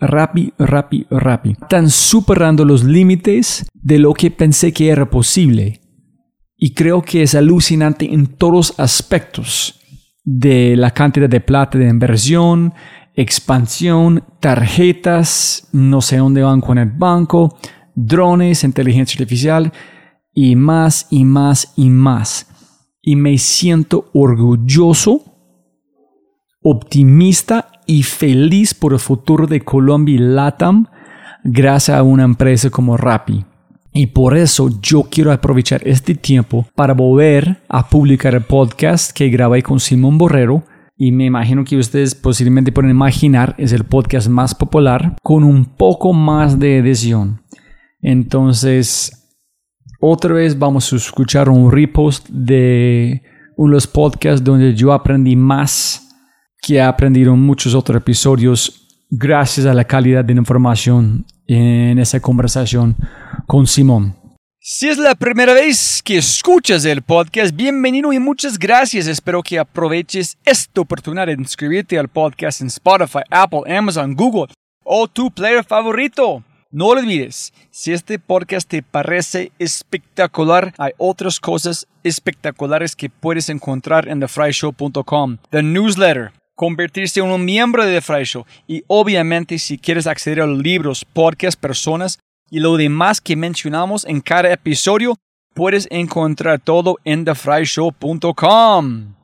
Rappi, Rappi, Rappi. Están superando los límites de lo que pensé que era posible. Y creo que es alucinante en todos aspectos de la cantidad de plata de inversión, expansión, tarjetas, no sé dónde van con el banco, drones, inteligencia artificial y más y más y más. Y me siento orgulloso, optimista y feliz por el futuro de Colombia y LATAM gracias a una empresa como Rappi. Y por eso yo quiero aprovechar este tiempo para volver a publicar el podcast que grabé con Simón Borrero. Y me imagino que ustedes posiblemente pueden imaginar es el podcast más popular con un poco más de edición. Entonces, otra vez vamos a escuchar un repost de uno de los podcasts donde yo aprendí más que he aprendido en muchos otros episodios gracias a la calidad de la información en esa conversación con Simón. Si es la primera vez que escuchas el podcast, bienvenido y muchas gracias. Espero que aproveches esta oportunidad de inscribirte al podcast en Spotify, Apple, Amazon, Google o tu player favorito. No lo olvides, si este podcast te parece espectacular, hay otras cosas espectaculares que puedes encontrar en thefryshow.com. The newsletter, convertirse en un miembro de The Fry Show y obviamente si quieres acceder a los libros, podcasts, personas y lo demás que mencionamos en cada episodio, puedes encontrar todo en thefryshow.com.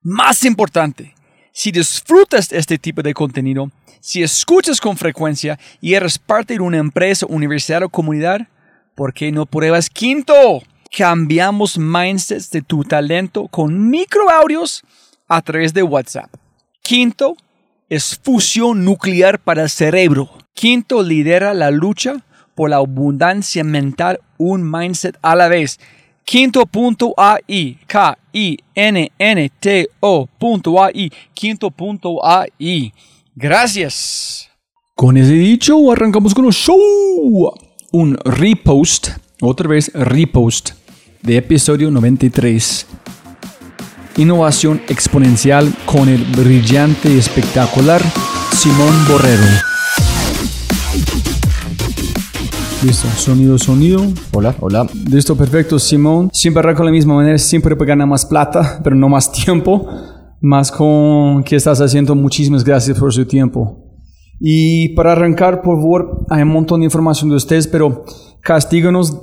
Más importante, si disfrutas este tipo de contenido, si escuchas con frecuencia y eres parte de una empresa, universidad o comunidad, ¿por qué no pruebas Quinto? Cambiamos mindsets de tu talento con microaudios a través de WhatsApp. Quinto es fusión nuclear para el cerebro. Quinto lidera la lucha por la abundancia mental, un mindset a la vez. Quinto.ai, K-I-N-N-T-O.ai, quinto.ai. Gracias. Con ese dicho, arrancamos con el show. Un repost, otra vez repost, de episodio 93. Innovación exponencial con el brillante y espectacular Simón Borrero. Listo, sonido, sonido. Hola, hola. Listo, perfecto, Simón. Siempre arranco de la misma manera, siempre gana más plata, pero no más tiempo. Más con qué estás haciendo. Muchísimas gracias por su tiempo. Y para arrancar, por favor, hay un montón de información de ustedes, pero castíganos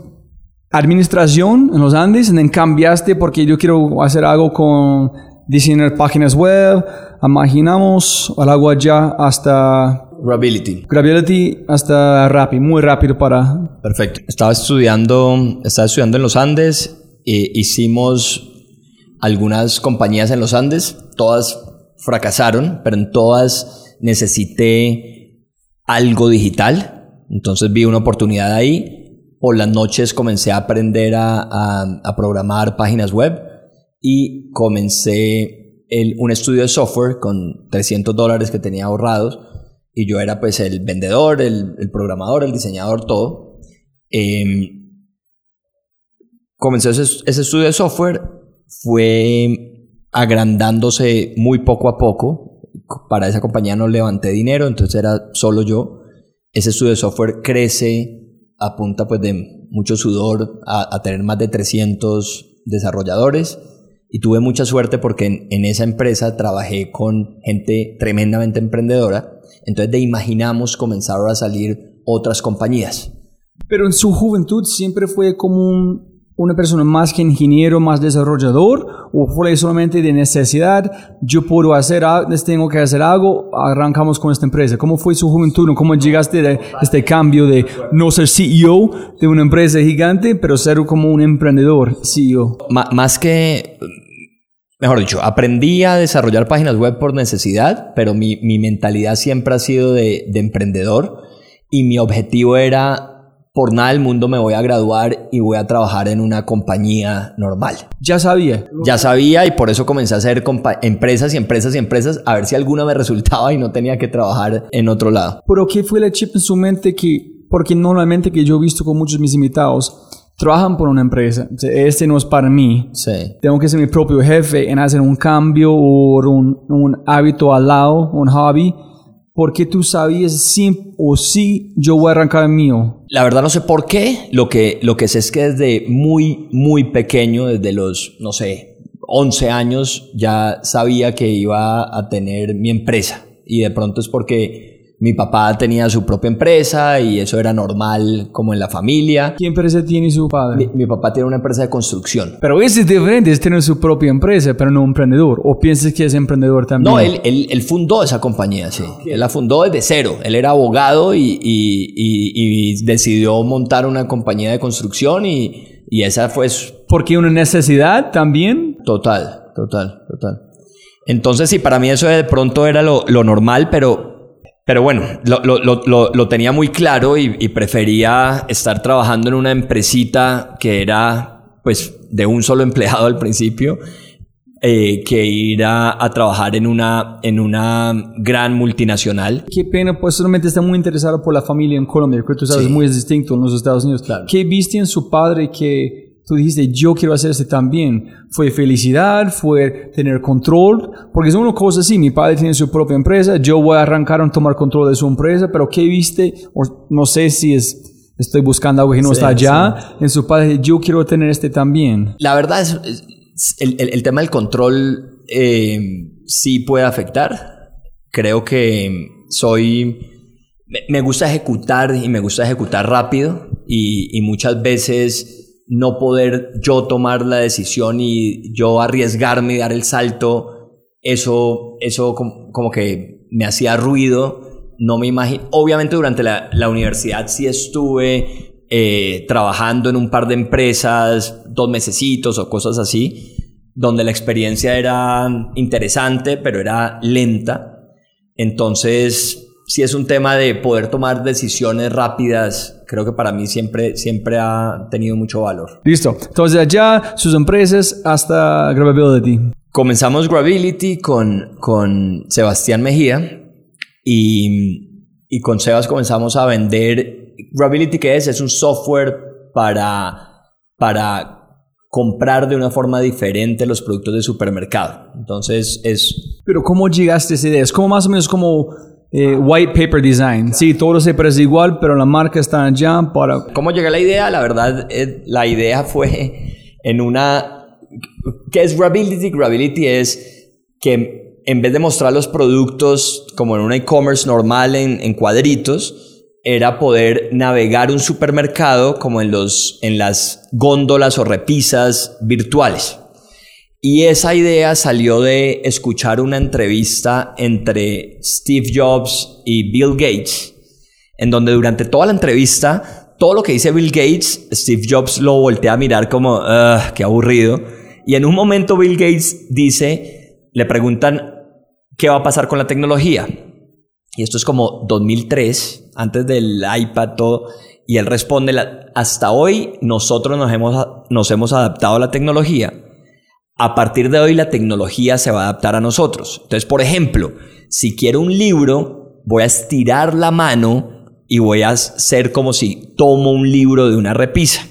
administración en los Andes, en cambiaste porque yo quiero hacer algo con diseñar páginas web, imaginamos al agua ya hasta Grability. Gravity hasta rápido, muy rápido para... Perfecto. Estaba estudiando, estaba estudiando en los Andes, e hicimos algunas compañías en los Andes, todas fracasaron, pero en todas necesité algo digital, entonces vi una oportunidad ahí. Por las noches comencé a aprender a, a, programar páginas web y comencé un estudio de software con 300 dólares que tenía ahorrados y yo era pues el vendedor, el, el programador, el diseñador, todo. Eh, comencé ese, ese, estudio de software, fue agrandándose muy poco a poco. Para esa compañía no levanté dinero, entonces era solo yo. Ese estudio de software crece a pues de mucho sudor a, a tener más de 300 desarrolladores y tuve mucha suerte porque en, en, esa empresa trabajé con gente tremendamente emprendedora. Entonces de imaginamos comenzaron a salir otras compañías. Pero en su juventud siempre fue como un, una persona más que ingeniero, más desarrollador, o fue solamente de necesidad, yo puedo hacer algo, tengo que hacer algo, arrancamos con esta empresa. ¿Cómo fue su juventud? ¿Cómo llegaste a este cambio de no ser CEO de una empresa gigante, pero ser como un emprendedor CEO? Más que mejor dicho, aprendí a desarrollar páginas web por necesidad, pero mi, mentalidad siempre ha sido de, emprendedor y mi objetivo era, por nada del mundo me voy a graduar y voy a trabajar en una compañía normal. Ya sabía. Ya sabía y por eso comencé a hacer empresas y empresas y empresas a ver si alguna me resultaba y no tenía que trabajar en otro lado. Pero ¿qué fue la chip en su mente que, porque normalmente que yo he visto con muchos de mis invitados, trabajan por una empresa. Este no es para mí. Sí. Tengo que ser mi propio jefe en hacer un cambio o un, un hábito al lado, un hobby. Porque tú sabías sí o sí yo voy a arrancar el mío. La verdad no sé por qué. Lo que, lo que sé es que desde muy, muy pequeño, desde los, no sé, 11 años, ya sabía que iba a tener mi empresa. Y de pronto es porque mi papá tenía su propia empresa y eso era normal como en la familia. ¿Qué empresa tiene su padre? Mi, mi papá tiene una empresa de construcción. Pero ese es diferente, es tener su propia empresa, pero no un emprendedor. ¿O piensas que es emprendedor también? No, él, él, él fundó esa compañía, sí. Él la fundó desde cero. Él era abogado y, y, y, y decidió montar una compañía de construcción y, y esa fue su... ¿Porque una necesidad también? Total, total, total. Entonces sí, para mí eso de pronto era lo, lo normal, pero pero bueno, lo, lo, lo, lo tenía muy claro y, y, prefería estar trabajando en una empresita que era pues de un solo empleado al principio eh, que ir a, a, trabajar en una, en una gran multinacional. Qué pena, pues solamente está muy interesado por la familia en Colombia, que tú sabes, sí. muy distinto en los Estados Unidos. Claro. ¿Qué viste en su padre que tú dijiste, yo quiero hacer este también. Fue felicidad, fue tener control, porque es una cosa así, mi padre tiene su propia empresa, yo voy a arrancar a tomar control de su empresa, pero ¿qué viste? O no sé si es, estoy buscando algo que no sí, está allá, sí. en su padre, yo quiero tener este también. La verdad es, es el, el, el, tema del control eh, sí puede afectar. Creo que soy... Me gusta ejecutar y me gusta ejecutar rápido y, y muchas veces no poder yo tomar la decisión y yo arriesgarme y dar el salto eso, eso como, que me hacía ruido. No me imagino. Obviamente durante la, la universidad sí estuve eh, trabajando en un par de empresas, dos mesecitos o cosas así, donde la experiencia era interesante, pero era lenta. Entonces, si es un tema de poder tomar decisiones rápidas, creo que para mí siempre, siempre ha tenido mucho valor. Listo. Entonces, allá, sus empresas hasta Gravability. Comenzamos Gravability con, con Sebastián Mejía y, y con Sebas comenzamos a vender. Gravability, ¿qué es? Es un software para, para comprar de una forma diferente los productos de supermercado. Entonces es... Pero ¿cómo llegaste a esa idea? Es como más o menos como eh, white paper design. Sí, todo se parece igual, pero la marca está allá para... ¿Cómo llegué a la idea? La verdad, eh, la idea fue en una... ¿Qué es Grability? Grability es que en vez de mostrar los productos como en un e-commerce normal en, en cuadritos, era poder navegar un supermercado como en, los, en las góndolas o repisas virtuales. Y esa idea salió de escuchar una entrevista entre Steve Jobs y Bill Gates, en donde durante toda la entrevista, todo lo que dice Bill Gates, Steve Jobs lo voltea a mirar como, qué aburrido. Y en un momento Bill Gates dice, le preguntan, ¿qué va a pasar con la tecnología? Y esto es como 2003, antes del iPad, todo. Y él responde, hasta hoy nosotros nos hemos, nos hemos adaptado a la tecnología. A partir de hoy la tecnología se va a adaptar a nosotros. Entonces, por ejemplo, si quiero un libro, voy a estirar la mano y voy a hacer como si tomo un libro de una repisa.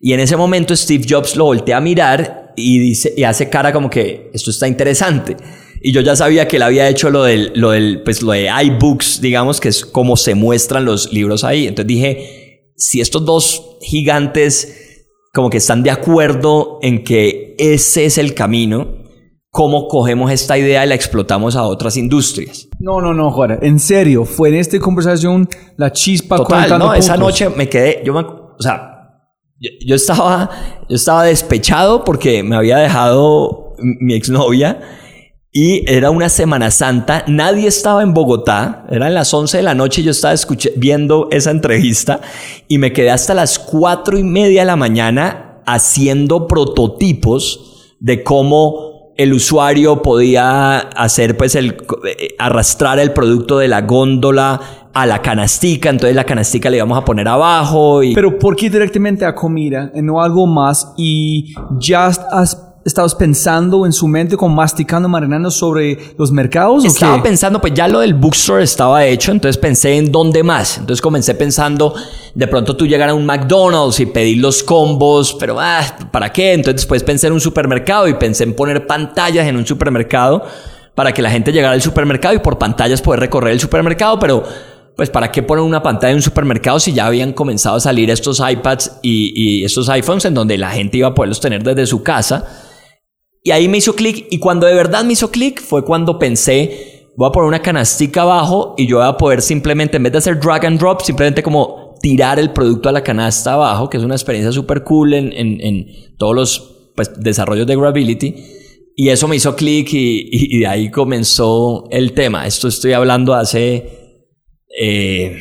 Y en ese momento Steve Jobs lo voltea a mirar y dice y hace cara como que esto está interesante. Y yo ya sabía que él había hecho lo del, lo del, pues lo de iBooks, digamos, que es como se muestran los libros ahí. Entonces dije, si estos dos gigantes como que están de acuerdo en que ese es el camino, ¿cómo cogemos esta idea y la explotamos a otras industrias? No, no, no, Juan. En serio, fue en esta conversación la chispa Total, no, esa noche me quedé, yo me, o sea, yo, yo, estaba, yo estaba despechado porque me había dejado mi exnovia y era una Semana Santa, nadie estaba en Bogotá, eran las 11 de la noche, yo estaba viendo esa entrevista y me quedé hasta las 4 y media de la mañana haciendo prototipos de cómo el usuario podía hacer pues el eh, arrastrar el producto de la góndola a la canastica, entonces la canastica le íbamos a poner abajo. Pero ¿por qué directamente a comida y no algo más? Y ya has estabas pensando en su mente, como masticando, marinando sobre los mercados? Estaba pensando, pues ya lo del bookstore estaba hecho, entonces pensé en dónde más. Entonces comencé pensando, de pronto tú llegar a un McDonald's y pedir los combos, pero ah, ¿para qué? Entonces después pensé en un supermercado y pensé en poner pantallas en un supermercado para que la gente llegara al supermercado y por pantallas poder recorrer el supermercado, pero pues para qué poner una pantalla en un supermercado si ya habían comenzado a salir estos iPads y, y estos iPhones en donde la gente iba a poderlos tener desde su casa. Y ahí me hizo clic y cuando de verdad me hizo clic fue cuando pensé, voy a poner una canastica abajo y yo voy a poder simplemente, en vez de hacer drag and drop, simplemente como tirar el producto a la canasta abajo, que es una experiencia súper cool en, en, todos los pues, desarrollos de Gravity. Y eso me hizo clic y, de ahí comenzó el tema. Esto estoy hablando hace eh,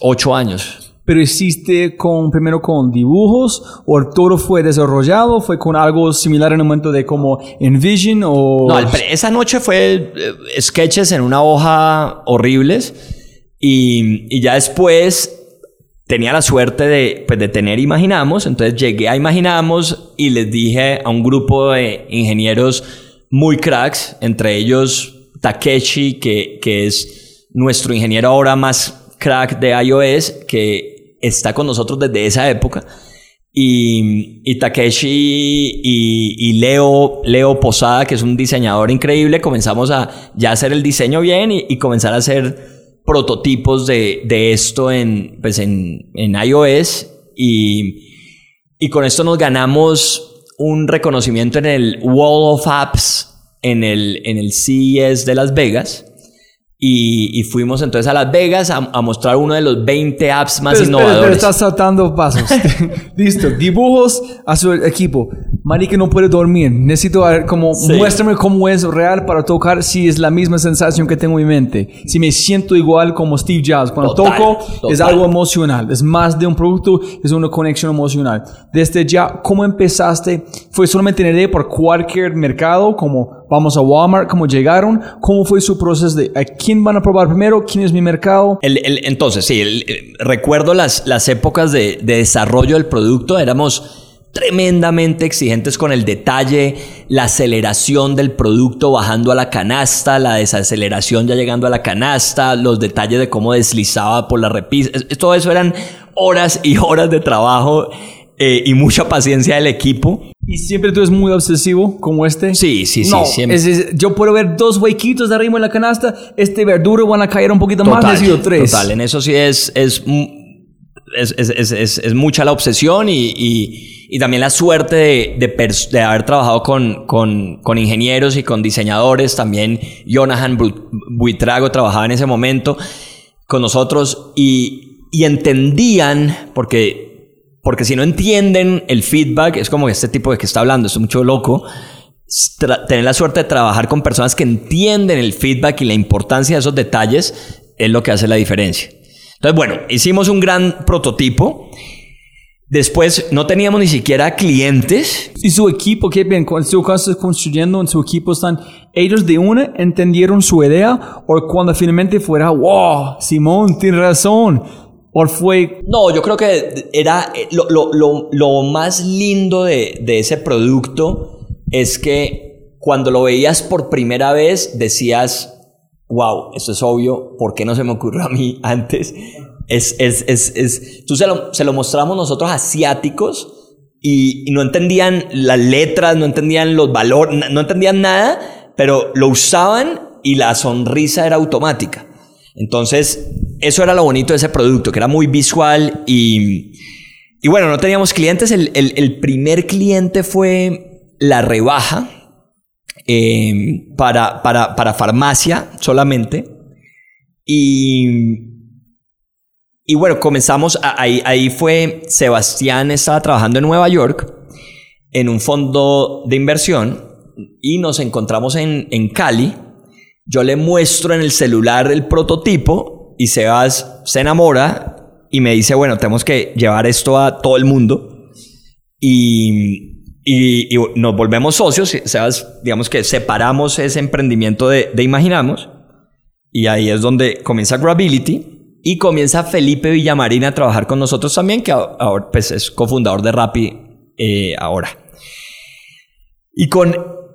ocho años pero hiciste con, primero con dibujos o todo fue desarrollado, fue con algo similar en el momento de como Envision o... No, esa noche fue eh, sketches en una hoja horribles y, y ya después tenía la suerte de, pues, de tener Imaginamos, entonces llegué a Imaginamos y les dije a un grupo de ingenieros muy cracks, entre ellos Takeshi, que, que es nuestro ingeniero ahora más crack de iOS, que está con nosotros desde esa época. Y, y Takeshi y, y, Leo, Leo Posada, que es un diseñador increíble, comenzamos a ya hacer el diseño bien y, comenzar a hacer prototipos de, de esto en, pues en, en iOS. Y, y con esto nos ganamos un reconocimiento en el Wall of Apps en el, en el CES de Las Vegas. Y, fuimos entonces a Las Vegas a, mostrar uno de los 20 apps más innovadores. Pero, estás saltando pasos. Listo. Dibujos a su equipo. Marica, no puedo dormir. Necesito ver como, muéstrame cómo es real para tocar si es la misma sensación que tengo en mi mente. Si me siento igual como Steve Jobs. Cuando Total, toco, es total. algo emocional. Es más de un producto, es una conexión emocional. Desde ya, ¿cómo empezaste? ¿Fue solamente una idea por cualquier mercado? Como vamos a Walmart, ¿cómo llegaron? ¿Cómo fue su proceso de a quién van a probar primero? ¿Quién es mi mercado? El- el- entonces, sí, el- recuerdo las, las épocas de, de desarrollo del producto, éramos tremendamente exigentes con el detalle, la aceleración del producto bajando a la canasta, la desaceleración ya llegando a la canasta, los detalles de cómo deslizaba por la repisa. Todo eso eran horas y horas de trabajo eh, y mucha paciencia del equipo. ¿Y siempre tú eres muy obsesivo como este? Sí, sí, sí, No, siempre. es- es- yo puedo ver dos huequitos de arriba en la canasta, este verduro van a caer un poquito más, Total, necesito tres. total, en eso sí es, es, es, es, es- es- mucha la obsesión y, y- y también la suerte de, de de haber trabajado con, con, con ingenieros y con diseñadores. También Jonahan Buitrago trabajaba en ese momento con nosotros y, y entendían, porque, porque si no entienden el feedback, es como este tipo de que está hablando, es mucho loco. Tener la suerte de trabajar con personas que entienden el feedback y la importancia de esos detalles es lo que hace la diferencia. Entonces, bueno, hicimos un gran prototipo. Después no teníamos ni siquiera clientes. Y su equipo, qué bien, cuando su casa está construyendo, en su equipo están, ellos de una entendieron su idea, o cuando finalmente fuera, wow, Simón, tiene razón, o fue, No, yo creo que era eh, lo, lo- lo- lo más lindo de, de ese producto es que cuando lo veías por primera vez decías, wow, esto es obvio, ¿por qué no se me ocurrió a mí antes? Es, es, es, es, tú se lo, se lo mostramos nosotros asiáticos y, y no entendían las letras, no entendían los valores, no entendían nada, pero lo usaban y la sonrisa era automática. Entonces, eso era lo bonito de ese producto, que era muy visual y, y bueno, no teníamos clientes. El, el- el primer cliente fue la rebaja eh, para, para, para farmacia solamente. Y, y bueno, comenzamos, ahí, ahí fue, Sebastián estaba trabajando en Nueva York en un fondo de inversión y nos encontramos en, en Cali. Yo le muestro en el celular el prototipo y Sebas se enamora y me dice, bueno, tenemos que llevar esto a todo el mundo. Y, y- y nos volvemos socios. Sebas, digamos que separamos ese emprendimiento de, de Imaginamos. Y ahí es donde comienza Grability. Y comienza Felipe Villamarín a trabajar con nosotros también, que ahora pues, es cofundador de Rappi eh, ahora. Y con.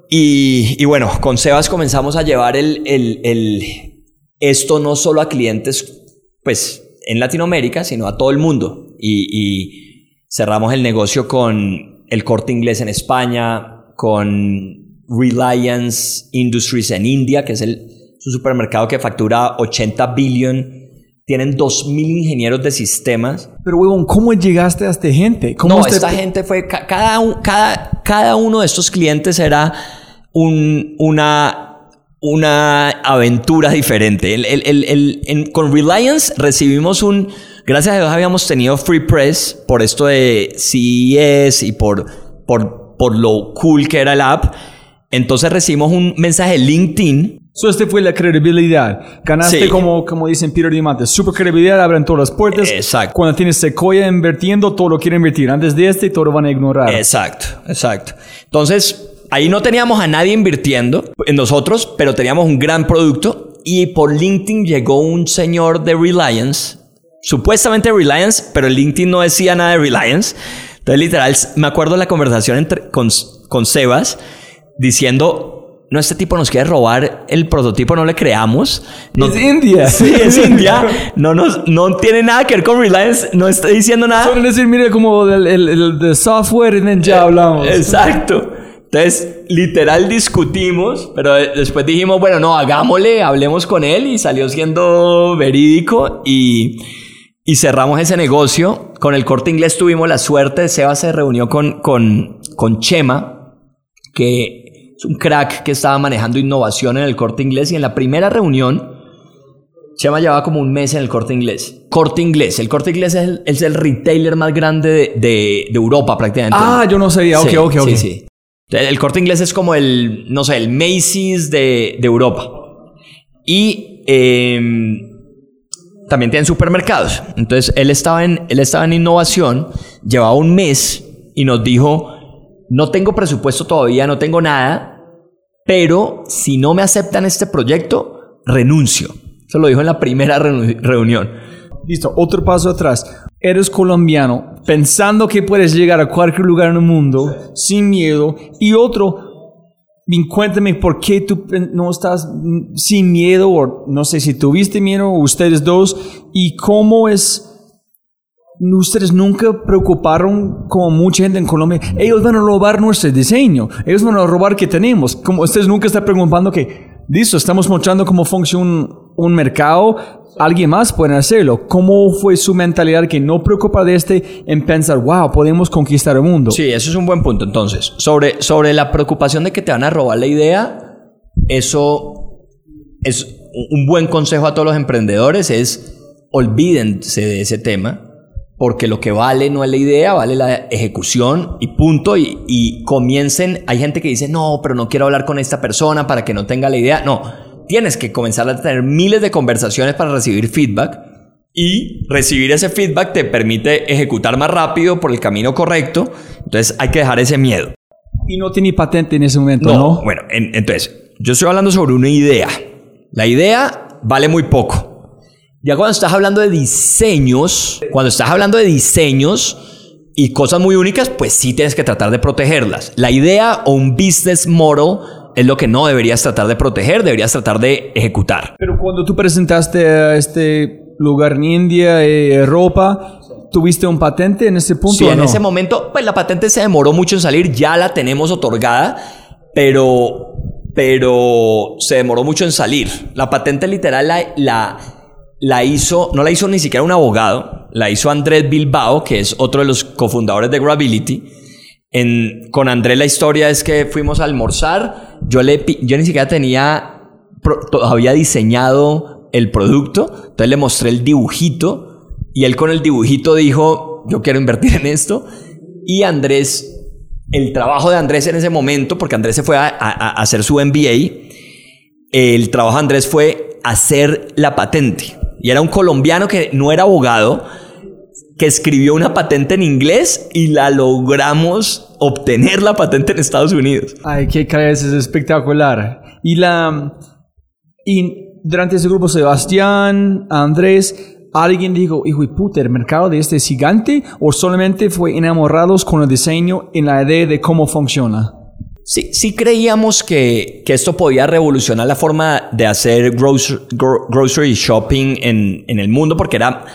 Y, y bueno, con Sebas comenzamos a llevar el, el- el- esto no solo a clientes, pues, en Latinoamérica, sino a todo el mundo. Y, y cerramos el negocio con el corte inglés en España, con Reliance Industries en India, que es el, su supermercado que factura 80 billion. Tienen 2.000 ingenieros de sistemas. pero huevón, ¿cómo llegaste a esta gente? ¿Cómo No, este- esta gente fue, ca- cada, cada, cada uno de estos clientes era un, una, una aventura diferente. El- con Reliance recibimos un, gracias a Dios habíamos tenido Free Press por esto de CES y por, por, por lo cool que era el app. Entonces recibimos un mensaje de LinkedIn So, este fue la credibilidad. Ganaste Sí. como, como dicen Peter Diamante. Super credibilidad, abren todas las puertas. Exacto. Cuando tienes Sequoia invirtiendo, todo lo quieren invertir. Antes de este, todo lo van a ignorar. Exacto, exacto. Entonces, ahí no teníamos a nadie invirtiendo en nosotros, pero teníamos un gran producto y por LinkedIn llegó un señor de Reliance, supuestamente Reliance, pero el LinkedIn no decía nada de Reliance. Entonces, literal, me acuerdo la conversación entre, con, con Sebas diciendo... No, este tipo nos quiere robar el prototipo, no le creamos. No- Es India. Sí, es India. No, nos, no tiene nada que ver con Reliance. No está diciendo nada. Solo decir, mire, como el, el, el software, y ya hablamos. Exacto. Entonces, literal discutimos, pero de- después dijimos, bueno, no, hagámosle, hablemos con él y salió siendo verídico y, y cerramos ese negocio. Con el corte inglés tuvimos la suerte, Seba se reunió con, con, con Chema, que es un crack que estaba manejando innovación en el corte inglés y en la primera reunión, Chema llevaba como un mes en el corte inglés. Corte Inglés. El Corte Inglés es el, es el retailer más grande de, de- de Europa prácticamente. Ah, yo no sabía. Ok, Sí, ok, ok. Sí, sí. El corte inglés es como el, no sé, el Macy's de, de Europa. Y em, también tienen supermercados. Entonces él estaba, en, él estaba en innovación, llevaba un mes y nos dijo, no tengo presupuesto todavía, no tengo nada, pero si no me aceptan este proyecto, renuncio. Eso lo dijo en la primera reuni- reunión. Listo, otro paso atrás. Eres colombiano, pensando que puedes llegar a cualquier lugar en el mundo sin miedo. Y otro, cuéntame por qué tú pen- no estás sin miedo, o no sé si tuviste miedo, ustedes dos, y cómo es. Ustedes nunca preocuparon como mucha gente en Colombia. Ellos van a robar nuestro diseño. Ellos van a robar que tenemos. Como ustedes nunca están preocupando que, listo, estamos mostrando cómo funciona un, un mercado. Alguien más puede hacerlo. ¿Cómo fue su mentalidad que no preocupa de este en pensar, wow, podemos conquistar el mundo? Sí, eso es un buen punto. Entonces, sobre, sobre la preocupación de que te van a robar la idea, eso es un buen consejo a todos los emprendedores, es olvídense de ese tema, porque lo que vale no es la idea, vale la ejecución y punto, y, y comiencen, hay gente que dice, no, pero no quiero hablar con esta persona para que no tenga la idea, no, tienes que comenzar a tener miles de conversaciones para recibir feedback y recibir ese feedback te permite ejecutar más rápido por el camino correcto. Entonces hay que dejar ese miedo. Y no tiene patente en ese momento, ¿no? Bueno, en- entonces yo estoy hablando sobre una idea. La idea vale muy poco. Ya cuando estás hablando de diseños, cuando estás hablando de diseños y cosas muy únicas, pues sí tienes que tratar de protegerlas. La idea o un business model es lo que no deberías tratar de proteger, deberías tratar de ejecutar. Pero cuando tú presentaste a este lugar en India, eh, Europa, ¿tuviste un patente en ese punto Sí, o en ese momento, pues la patente se demoró mucho en salir, ya la tenemos otorgada, pero, pero se demoró mucho en salir. La patente literal la, la, la hizo, no la hizo ni siquiera un abogado, la hizo Andrés Bilbao, que es otro de los cofundadores de Gravity. En, con Andrés la historia es que fuimos a almorzar, yo, le, yo ni siquiera tenía todavía diseñado el producto, entonces le mostré el dibujito y él con el dibujito dijo, yo quiero invertir en esto. Y Andrés, el trabajo de Andrés en ese momento, porque Andrés se fue a, a- a hacer su MBA, el trabajo de Andrés fue hacer la patente. Y era un colombiano que no era abogado, que escribió una patente en inglés y la logramos obtener la patente en Estados Unidos. Ay, qué cabeza, es espectacular. Y la... Y durante ese grupo, Sebastián, Andrés, ¿alguien dijo, hijo de puta, el mercado de este es gigante? ¿O solamente fue enamorados con el diseño y la idea de cómo funciona? Sí, sí creíamos que, que esto podía revolucionar la forma de hacer grocer- gro- grocery shopping en, en el mundo porque era,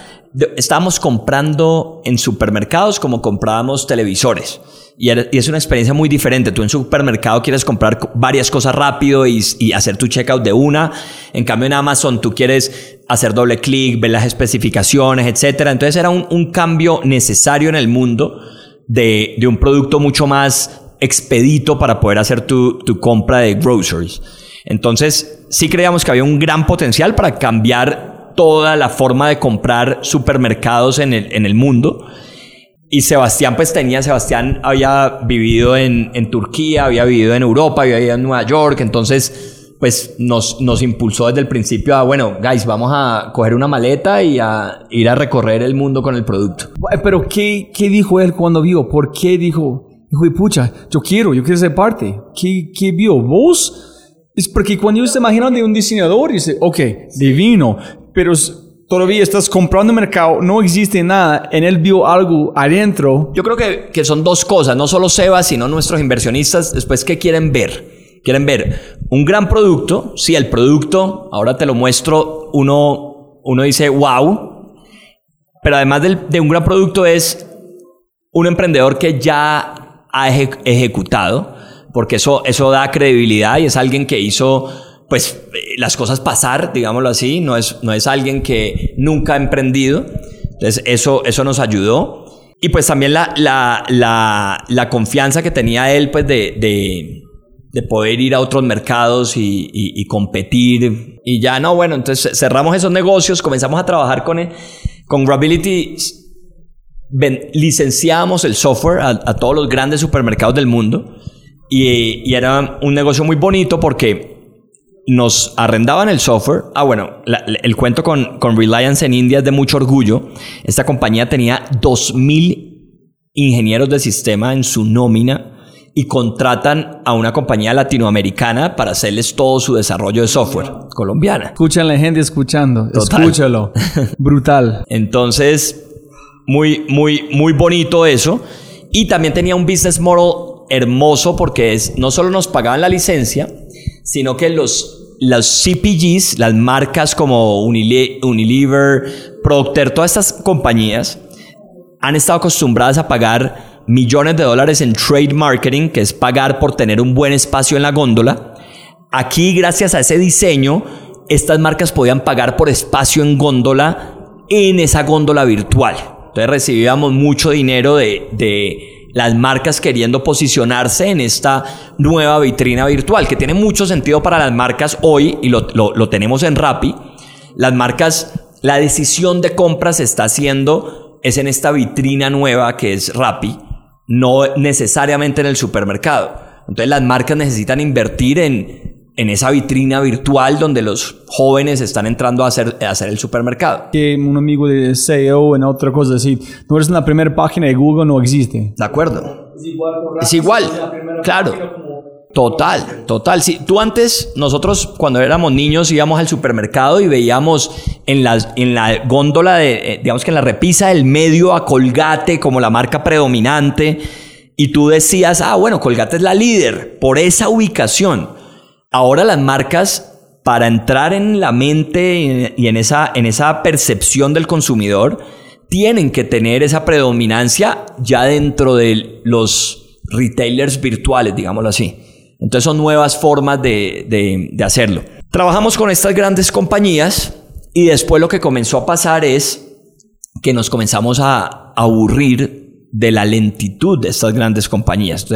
estábamos comprando en supermercados como comprábamos televisores. Y, es una experiencia muy diferente. Tú en supermercado quieres comprar co- varias cosas rápido y, hacer tu checkout de una. En cambio en Amazon tú quieres hacer doble clic, ver las especificaciones, etc. Entonces era un, cambio necesario en el mundo de, de un producto mucho más expedito para poder hacer tu, tu compra de groceries. Entonces, sí creíamos que había un gran potencial para cambiar toda la forma de comprar supermercados en el, en el mundo. Y Sebastián pues tenía, Sebastián había vivido en, en Turquía, había vivido en Europa, había vivido en Nueva York, entonces pues nos, nos impulsó desde el principio a, bueno, guys, vamos a coger una maleta y a ir a recorrer el mundo con el producto. Ay, Pero ¿qué, qué dijo él cuando vio? ¿Por qué dijo, hijo pucha, yo quiero, yo quiero ser parte? ¿Qué, qué vio? ¿Vos? Es porque cuando se imaginan de un diseñador, dice, ok, divino, pero todavía estás comprando mercado, no existe nada, en él vio algo adentro. Yo creo que, que son dos cosas, no solo Sebas, sino nuestros inversionistas, después, ¿qué quieren ver? Quieren ver un gran producto, sí, el producto, ahora te lo muestro, uno, uno dice, wow, pero además del- de un gran producto es un emprendedor que ya ha eje- ejecutado, porque eso, eso da credibilidad y es alguien que hizo pues eh, las cosas pasar, digámoslo así, no es, no es alguien que nunca ha emprendido, entonces eso, eso nos ayudó. Y pues también la, la, la, confianza que tenía él pues de, de, de poder ir a otros mercados y, competir. Y ya no, bueno, entonces cerramos esos negocios, comenzamos a trabajar con Con Grability licenciábamos el software a, todos los grandes supermercados del mundo y era un negocio muy bonito porque nos arrendaban el software. Ah, bueno, la- el cuento con, con Reliance en India es de mucho orgullo. Esta compañía tenía 2.000 ingenieros de sistema en su nómina y contratan a una compañía latinoamericana para hacerles todo su desarrollo de software colombiana. Escuchan la gente escuchando. Total. Escúchalo. Brutal. Entonces, muy, muy, muy bonito eso. Y también tenía un business model hermoso porque es, no solo nos pagaban la licencia, sino que los, los CPGs, las marcas como Unile- Unilever, Procter, todas estas compañías han estado acostumbradas a pagar millones de dólares en trade marketing, que es pagar por tener un buen espacio en la góndola. Aquí, gracias a ese diseño, estas marcas podían pagar por espacio en góndola en esa góndola virtual. Entonces recibíamos mucho dinero de, de las marcas queriendo posicionarse en esta nueva vitrina virtual, que tiene mucho sentido para las marcas hoy, y lo, lo- tenemos en Rappi. Las marcas, la decisión de compra se está haciendo es en esta vitrina nueva que es Rappi, no necesariamente en el supermercado. Entonces las marcas necesitan invertir en, en esa vitrina virtual donde los jóvenes están entrando a hacer, a hacer el supermercado. Que un amigo de SEO en otra cosa así. No eres en la primera página de Google, no existe. ¿De acuerdo? Es igual, claro. Total, total. Sí, tú antes, nosotros cuando éramos niños íbamos al supermercado y veíamos en la, en la góndola, de, eh, digamos que en la repisa del medio a Colgate como la marca predominante y tú decías, ah, bueno, Colgate es la líder por esa ubicación. Ahora las marcas, para entrar en la mente y en esa, en esa percepción del consumidor, tienen que tener esa predominancia ya dentro de los retailers virtuales, digámoslo así. Entonces son nuevas formas de, de- hacerlo. Trabajamos con estas grandes compañías y después lo que comenzó a pasar es que nos comenzamos a aburrir de la lentitud de estas grandes compañías.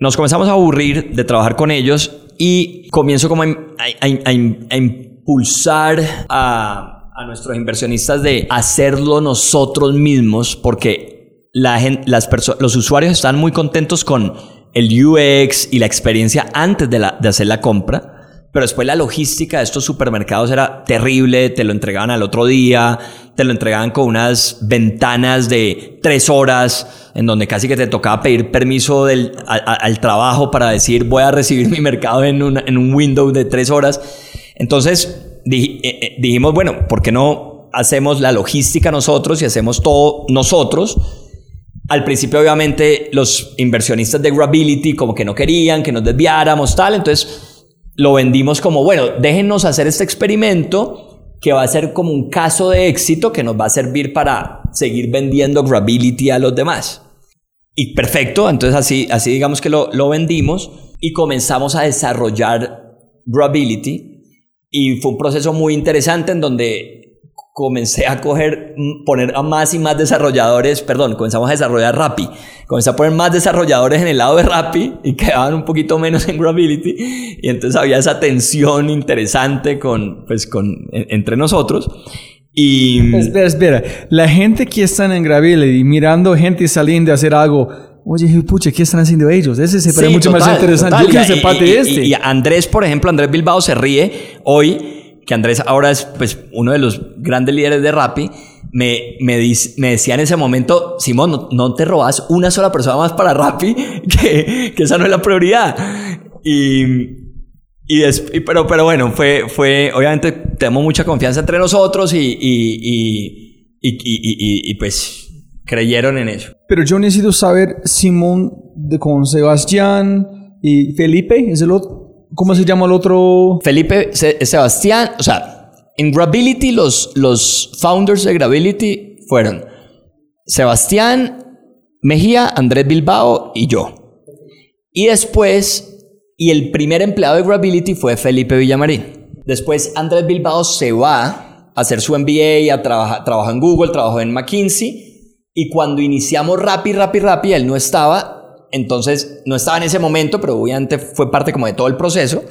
Nos comenzamos a aburrir de trabajar con ellos y comienzo como a, a- a- impulsar a, nuestros inversionistas de hacerlo nosotros mismos porque la gen- las los usuarios están muy contentos con el UX y la experiencia antes de, la- de hacer la compra. Pero después la logística de estos supermercados era terrible, te lo entregaban al otro día, te lo entregaban con unas ventanas de tres horas, en donde casi que te tocaba pedir permiso del, al trabajo para decir voy a recibir mi mercado en, en un window de tres horas. Entonces eh, eh, dijimos, bueno, ¿por qué no hacemos la logística nosotros y hacemos todo nosotros? Al principio, obviamente, los inversionistas de Grability como que no querían que nos desviáramos, tal. Entonces, lo vendimos como, bueno, déjennos hacer este experimento que va a ser como un caso de éxito que nos va a servir para seguir vendiendo Grability a los demás. Y perfecto, entonces así, así digamos que lo, lo vendimos y comenzamos a desarrollar Grability. Y fue un proceso muy interesante en donde comencé a coger, mm, poner a más y más desarrolladores, perdón, comenzamos a desarrollar Rappi. Comencé a poner más desarrolladores en el lado de Rappi y quedaban un poquito menos en Grability. Y entonces había esa tensión interesante con, pues, con, en- entre nosotros. Y... Espera, espera. La gente que están en Gravity mirando gente saliendo a hacer algo. Oye, pucha, ¿qué están haciendo ellos? Ese se parece Sí, mucho más total, interesante. total. Yo quiero Y- ser parte y- de y- este. Y Andrés, por ejemplo, Andrés Bilbao se ríe hoy, que Andrés ahora es pues, uno de los grandes líderes de Rappi. Me, me, dice- me decía en ese momento, Simón, no, te robas una sola persona más para Rappi, que, que esa no es la prioridad. Y, y y- pero, pero bueno, fue, fue, obviamente tenemos mucha confianza entre nosotros y- y- y, pues creyeron en eso. Pero yo necesito saber, Simón, de con Sebastián y Felipe, ¿es el otro? ¿Cómo se llama el otro? Felipe Se- Sebastián, o sea, en Grability los, los founders de Grability fueron Sebastián Mejía, Andrés Bilbao y yo. Y después, y el primer empleado de Grability fue Felipe Villamarín. Después Andrés Bilbao se va a hacer su MBA, a trabajar, trabajó en Google, trabajó en McKinsey. Y cuando iniciamos Rappi, Rappi, Rappi, él no estaba. Entonces, no estaba en ese momento, pero obviamente fue parte como de todo el proceso.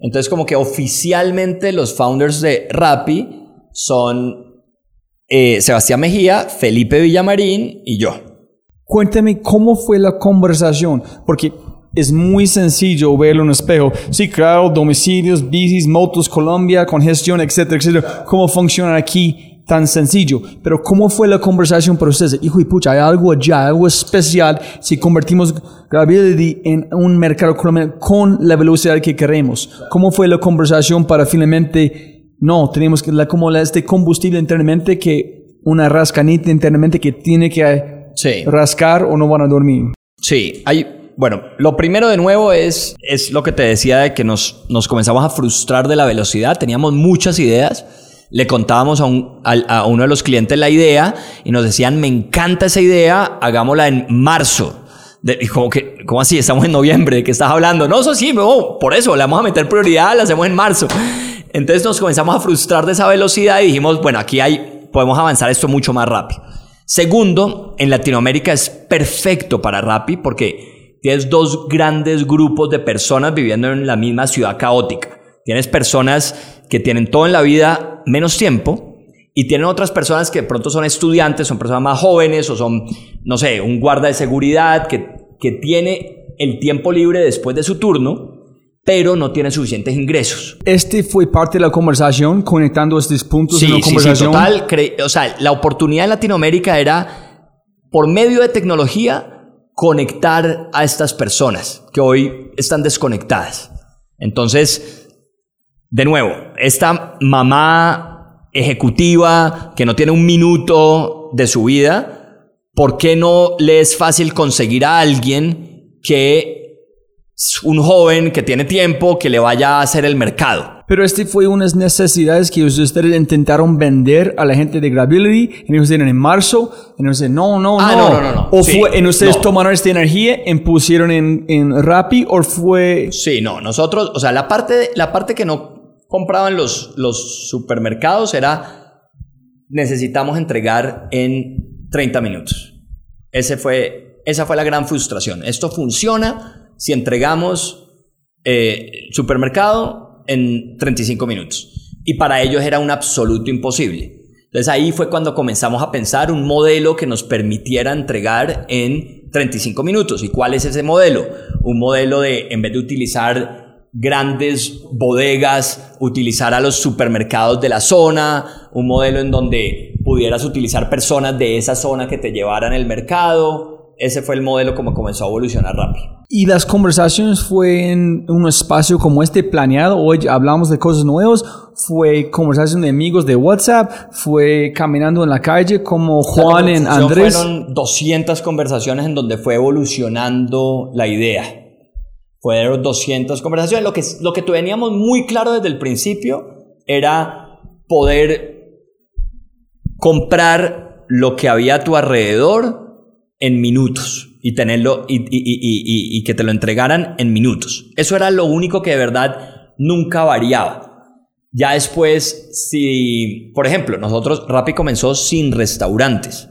Entonces, como que oficialmente los founders de Rappi son eh, Sebastián Mejía, Felipe Villamarín y yo. Cuéntame cómo fue la conversación, porque es muy sencillo verlo en un espejo. Sí, claro, domicilios, bicis, motos, Colombia, congestión, etcétera, etcétera. ¿Cómo funciona aquí? Tan sencillo. Pero ¿cómo fue la conversación para ustedes? Hijo y pucha, hay algo allá, algo especial si convertimos Gravity en un mercado colombiano con la velocidad que queremos. ¿Cómo fue la conversación para finalmente, no, tenemos que, la, como la, este combustible internamente que una rascanita internamente que tiene que Sí. rascar o no van a dormir? Sí, hay, bueno, lo primero de nuevo es, es lo que te decía de que nos, nos comenzamos a frustrar de la velocidad, teníamos muchas ideas, le contábamos a, un- a uno de los clientes la idea y nos decían, me encanta esa idea, hagámosla en marzo. De- que, ¿cómo así? Estamos en noviembre, ¿de qué estás hablando? No, eso sí, por eso, le vamos a meter prioridad, la hacemos en marzo. Entonces nos comenzamos a frustrar de esa velocidad y dijimos, bueno, aquí hay, podemos avanzar esto mucho más rápido. Segundo, en Latinoamérica es perfecto para Rappi porque tienes dos grandes grupos de personas viviendo en la misma ciudad caótica. Tienes personas que tienen todo en la vida menos tiempo y tienen otras personas que de pronto son estudiantes, son personas más jóvenes o son, no sé, un guarda de seguridad que, que tiene el tiempo libre después de su turno, pero no tiene suficientes ingresos. Este fue parte de la conversación, conectando estos puntos en Sí, la sí, sí, conversación. total. o sea, la oportunidad en Latinoamérica era, por medio de tecnología, conectar a estas personas que hoy están desconectadas. Entonces, de nuevo, esta mamá ejecutiva que no tiene un minuto de su vida, ¿por qué no le es fácil conseguir a alguien que es un joven que tiene tiempo que le vaya a hacer el mercado? Pero este fue unas necesidades que ustedes intentaron vender a la gente de Gravity. Y dijeron en marzo. Y dijeron, no, no, Ah, no. no, no, no, no. O Sí, fue, en ustedes no. tomaron esta energía y pusieron en, en Rappi. O fue... Sí, no, nosotros, o sea, la parte, la parte que no compraban los, los supermercados era necesitamos entregar en 30 minutos. Ese fue, esa fue la gran frustración. Esto funciona si entregamos eh, supermercado en 35 minutos. Y para ellos era un absoluto imposible. Entonces ahí fue cuando comenzamos a pensar un modelo que nos permitiera entregar en 35 minutos. ¿Y cuál es ese modelo? Un modelo de, en vez de utilizar grandes bodegas, utilizar a los supermercados de la zona, un modelo en donde pudieras utilizar personas de esa zona que te llevaran el mercado. Ese fue el modelo como comenzó a evolucionar rápido. Y las conversaciones fue en un espacio como este planeado. Hoy hablamos de cosas nuevas. Fue conversación de amigos de WhatsApp. Fue caminando en la calle como Juan en Andrés. Fueron 200 conversaciones en donde fue evolucionando la idea. Fueron 200 conversaciones. Lo que, lo que teníamos muy claro desde el principio era poder comprar lo que había a tu alrededor en minutos y tenerlo y, y- que te lo entregaran en minutos. Eso era lo único que de verdad nunca variaba. Ya después, si, por ejemplo, nosotros, Rappi comenzó sin restaurantes.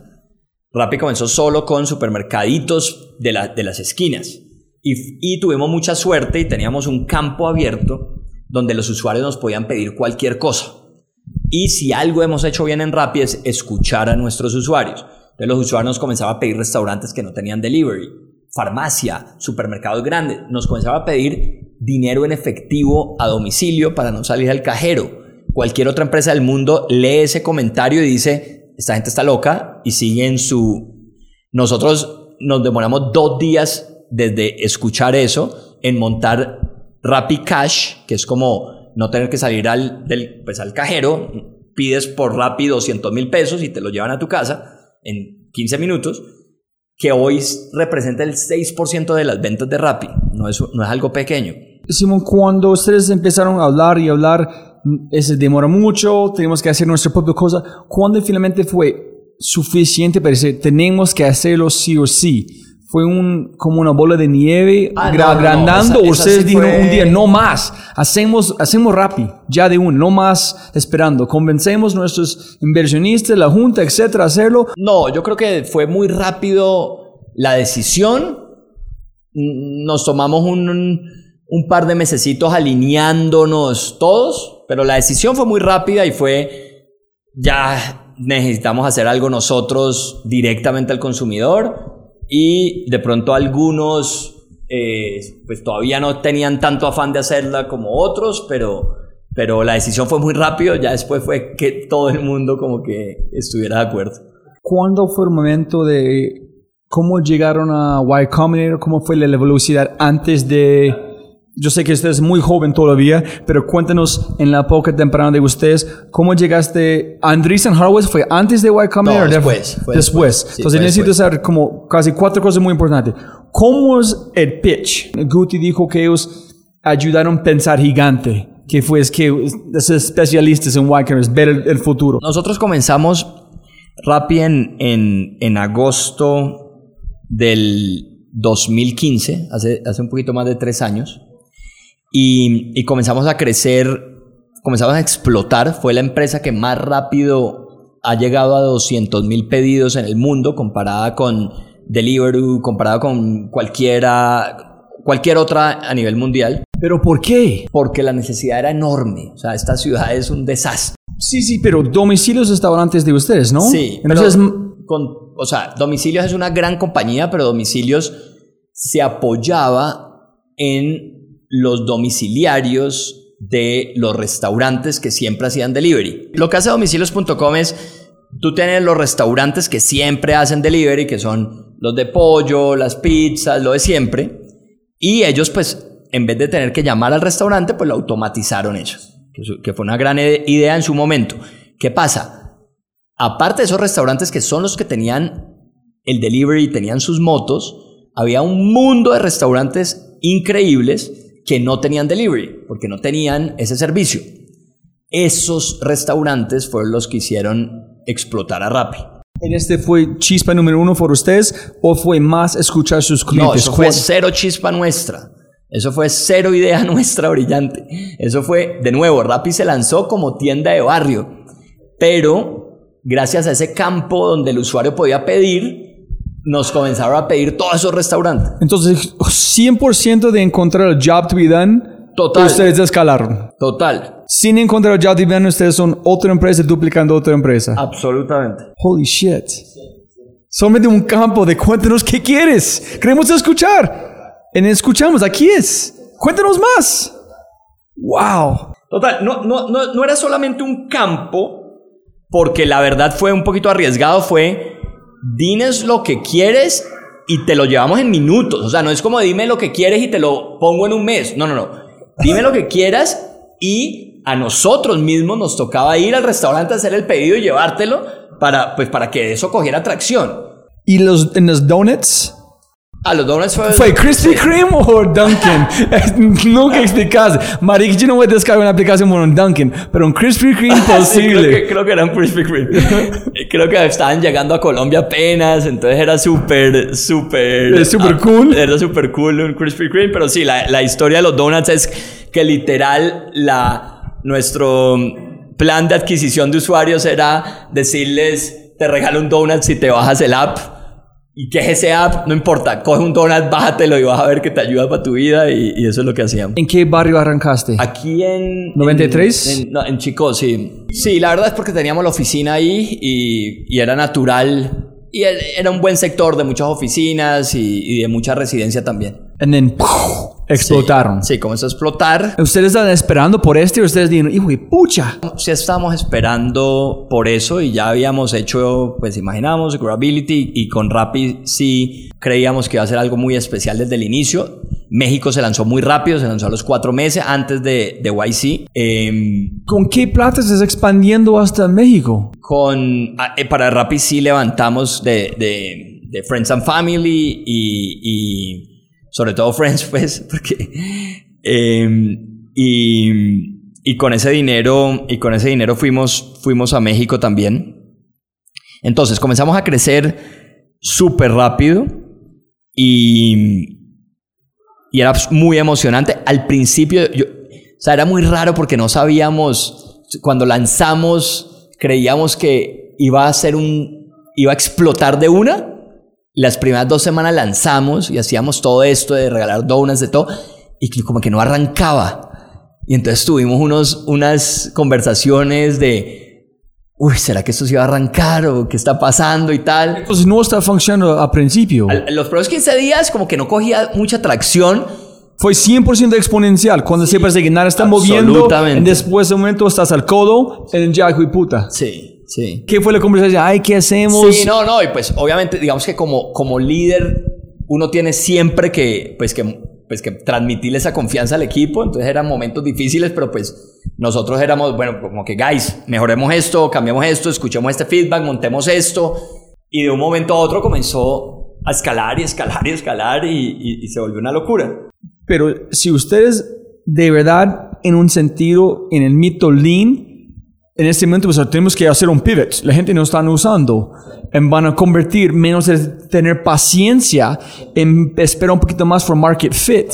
Rappi comenzó solo con supermercaditos de, la- de las esquinas. Y, tuvimos mucha suerte y teníamos un campo abierto donde los usuarios nos podían pedir cualquier cosa. Y si algo hemos hecho bien en Rappi es escuchar a nuestros usuarios. Entonces los usuarios nos comenzaban a pedir restaurantes que no tenían delivery, farmacia, supermercados grandes. Nos comenzaban a pedir dinero en efectivo a domicilio para no salir al cajero. Cualquier otra empresa del mundo lee ese comentario y dice, esta gente está loca y sigue en su... Nosotros nos demoramos dos días desde escuchar eso en montar Rappi Cash, que es como no tener que salir al, del, pues al cajero, pides por Rappi 200 mil pesos y te lo llevan a tu casa en 15 minutos, que hoy representa el 6% de las ventas de Rappi. No es, no es algo pequeño. Simón, cuando ustedes empezaron a hablar y hablar, mm, se demora mucho, tenemos que hacer nuestra propia cosa. ¿Cuándo finalmente fue suficiente para decir, tenemos que hacerlo sí o sí? Fue un, como una bola de nieve Ah, no, no, agrandando. esa ustedes sí dijeron fue- un día, no más. Hacemos, hacemos rápido, ya de un, no más esperando. Convencemos nuestros inversionistas, la junta, etcétera, a hacerlo. No, yo creo que fue muy rápido la decisión. Nos tomamos un, un par de mesecitos alineándonos todos, pero la decisión fue muy rápida y fue ya necesitamos hacer algo nosotros directamente al consumidor y de pronto algunos eh, pues todavía no tenían tanto afán de hacerla como otros, pero, pero la decisión fue muy rápido, ya después fue que todo el mundo como que estuviera de acuerdo. ¿Cuándo fue el momento de cómo llegaron a Y Combinator? ¿Cómo fue la velocidad antes de... Yo sé que usted es muy joven todavía, pero cuéntanos en la época temprana de ustedes, ¿cómo llegaste? Andreessen Horowitz fue antes de Y Combinator? No, después, fue después. después. Sí, Entonces necesito saber como casi cuatro cosas muy importantes. ¿Cómo es el pitch? Guti dijo que ellos ayudaron a pensar gigante, que fue es que los especialistas en Y Combinator, ver el, el futuro. Nosotros comenzamos Rappi en, en, en agosto del 2015, hace, hace un poquito más de tres años, y, y comenzamos a crecer, comenzamos a explotar. Fue la empresa que más rápido ha llegado a 200 mil pedidos en el mundo comparada con Deliveroo, comparada con cualquiera, cualquier otra a nivel mundial, ¿Pero por qué? porque la necesidad era enorme. O sea, esta ciudad es un desastre. Sí, sí, pero domicilios estaban antes de ustedes, ¿no? Sí, Entonces, con, o sea, Domicilios es una gran compañía, pero Domicilios se apoyaba en los domiciliarios de los restaurantes que siempre hacían delivery. Lo que hace domicilios.com es, tú tienes los restaurantes que siempre hacen delivery, que son los de pollo, las pizzas, lo de siempre, y ellos pues, en vez de tener que llamar al restaurante, pues lo automatizaron ellos, que fue una gran ide- idea en su momento. ¿Qué pasa? Aparte de esos restaurantes que son los que tenían el delivery y tenían sus motos, había un mundo de restaurantes increíbles que no tenían delivery, porque no tenían ese servicio. Esos restaurantes fueron los que hicieron explotar a Rappi. ¿en ¿este fue chispa número uno por ustedes o fue más escuchar sus No, clientes? eso fue ¿Cuál- cero chispa nuestra. Eso fue cero idea nuestra brillante. Eso fue, de nuevo, Rappi se lanzó como tienda de barrio. Pero, gracias a ese campo donde el usuario podía pedir, nos comenzaron a pedir todos esos restaurantes. Entonces, 100% de encontrar el job to be done, Total. ustedes escalaron. Total. Sin encontrar el job to be done, ustedes son otra empresa duplicando otra empresa. Absolutamente. Holy shit. Solamente un campo de cuéntanos qué quieres. Queremos escuchar. En escuchamos, aquí es. Cuéntanos más. Wow. Total, no, no, no, no era solamente un campo, porque la verdad fue un poquito arriesgado, fue, dines lo que quieres y te lo llevamos en minutos. O sea, no es como dime lo que quieres y te lo pongo en un mes. No, no, no. Dime lo que quieras y a nosotros mismos nos tocaba ir al restaurante a hacer el pedido y llevártelo para, pues, para que eso cogiera tracción. ¿Y los, en los donuts? A los donuts fue... ¿Fue Krispy Kreme o Dunkin'? Nunca explicaste. Maric, yo no voy a descargar una aplicación por un Dunkin', pero un Krispy Kreme Sí, creo, posible. que, creo que eran Krispy Kreme. creo que estaban llegando a Colombia apenas, entonces era súper, súper... Es súper ah, cool. Era súper cool un Krispy Kreme, pero sí, la, la historia de los donuts es que literal la, nuestro plan de adquisición de usuarios era decirles, te regalo un donut si te bajas el app. ¿Y qué es ese app? No importa, coge un donut, bájatelo y vas a ver que te ayuda para tu vida y, y eso es lo que hacíamos. ¿En qué barrio arrancaste? Aquí en... 93? En, en- no, en Chico, sí. Sí, la verdad es porque teníamos la oficina ahí y, y era natural. Y er- era un buen sector de muchas oficinas y, y de mucha residencia también. And then, explotaron. Sí, comenzó a explotar. ¿Ustedes estaban esperando por este o ustedes dijeron, hijo de pucha? Sí estábamos esperando por eso y ya habíamos hecho, pues imaginamos, Grability y con Rappi sí creíamos que iba a ser algo muy especial desde el inicio. México se lanzó muy rápido, se lanzó a los cuatro meses antes de, de YC. Em, ¿Con qué plata estás expandiendo hasta México? Con, ah, eh, para Rappi sí levantamos de, de, de Friends and Family y, y sobre todo Friends, pues, porque... em, y, y con ese dinero, y con ese dinero fuimos, fuimos a México también. Entonces comenzamos a crecer súper rápido y, y era muy emocionante. Al principio, yo, o sea, era muy raro porque no sabíamos, cuando lanzamos, creíamos que iba a ser un, iba a explotar de una. Las primeras dos semanas lanzamos y hacíamos todo esto de regalar donuts, de todo, y como que no arrancaba. Y entonces tuvimos unos, unas conversaciones de, uy, ¿será que esto se va a arrancar o qué está pasando y tal? Pues no está funcionando al principio. Al- los primeros 15 días como que no cogía mucha tracción. Fue 100% exponencial. Cuando sepas de que nada está moviendo. Y después de un momento estás al codo. En hijo de puta. Sí, sí. ¿Qué fue la conversación? Ay, ¿qué hacemos? Sí, no, no, y pues obviamente digamos que como, como líder uno tiene siempre que, pues que, pues que transmitirle esa confianza al equipo, entonces eran momentos difíciles, pero pues nosotros éramos, bueno, como que guys, mejoremos esto, cambiemos esto, escuchemos este feedback, montemos esto, y de un momento a otro comenzó a escalar y escalar y escalar y, y- y se volvió una locura. Pero si ustedes de verdad, en un sentido, en el mito lean, en este momento pues, tenemos que hacer un pivot. La gente no está usando. En van a convertir menos de tener paciencia en esperar un poquito más for market fit.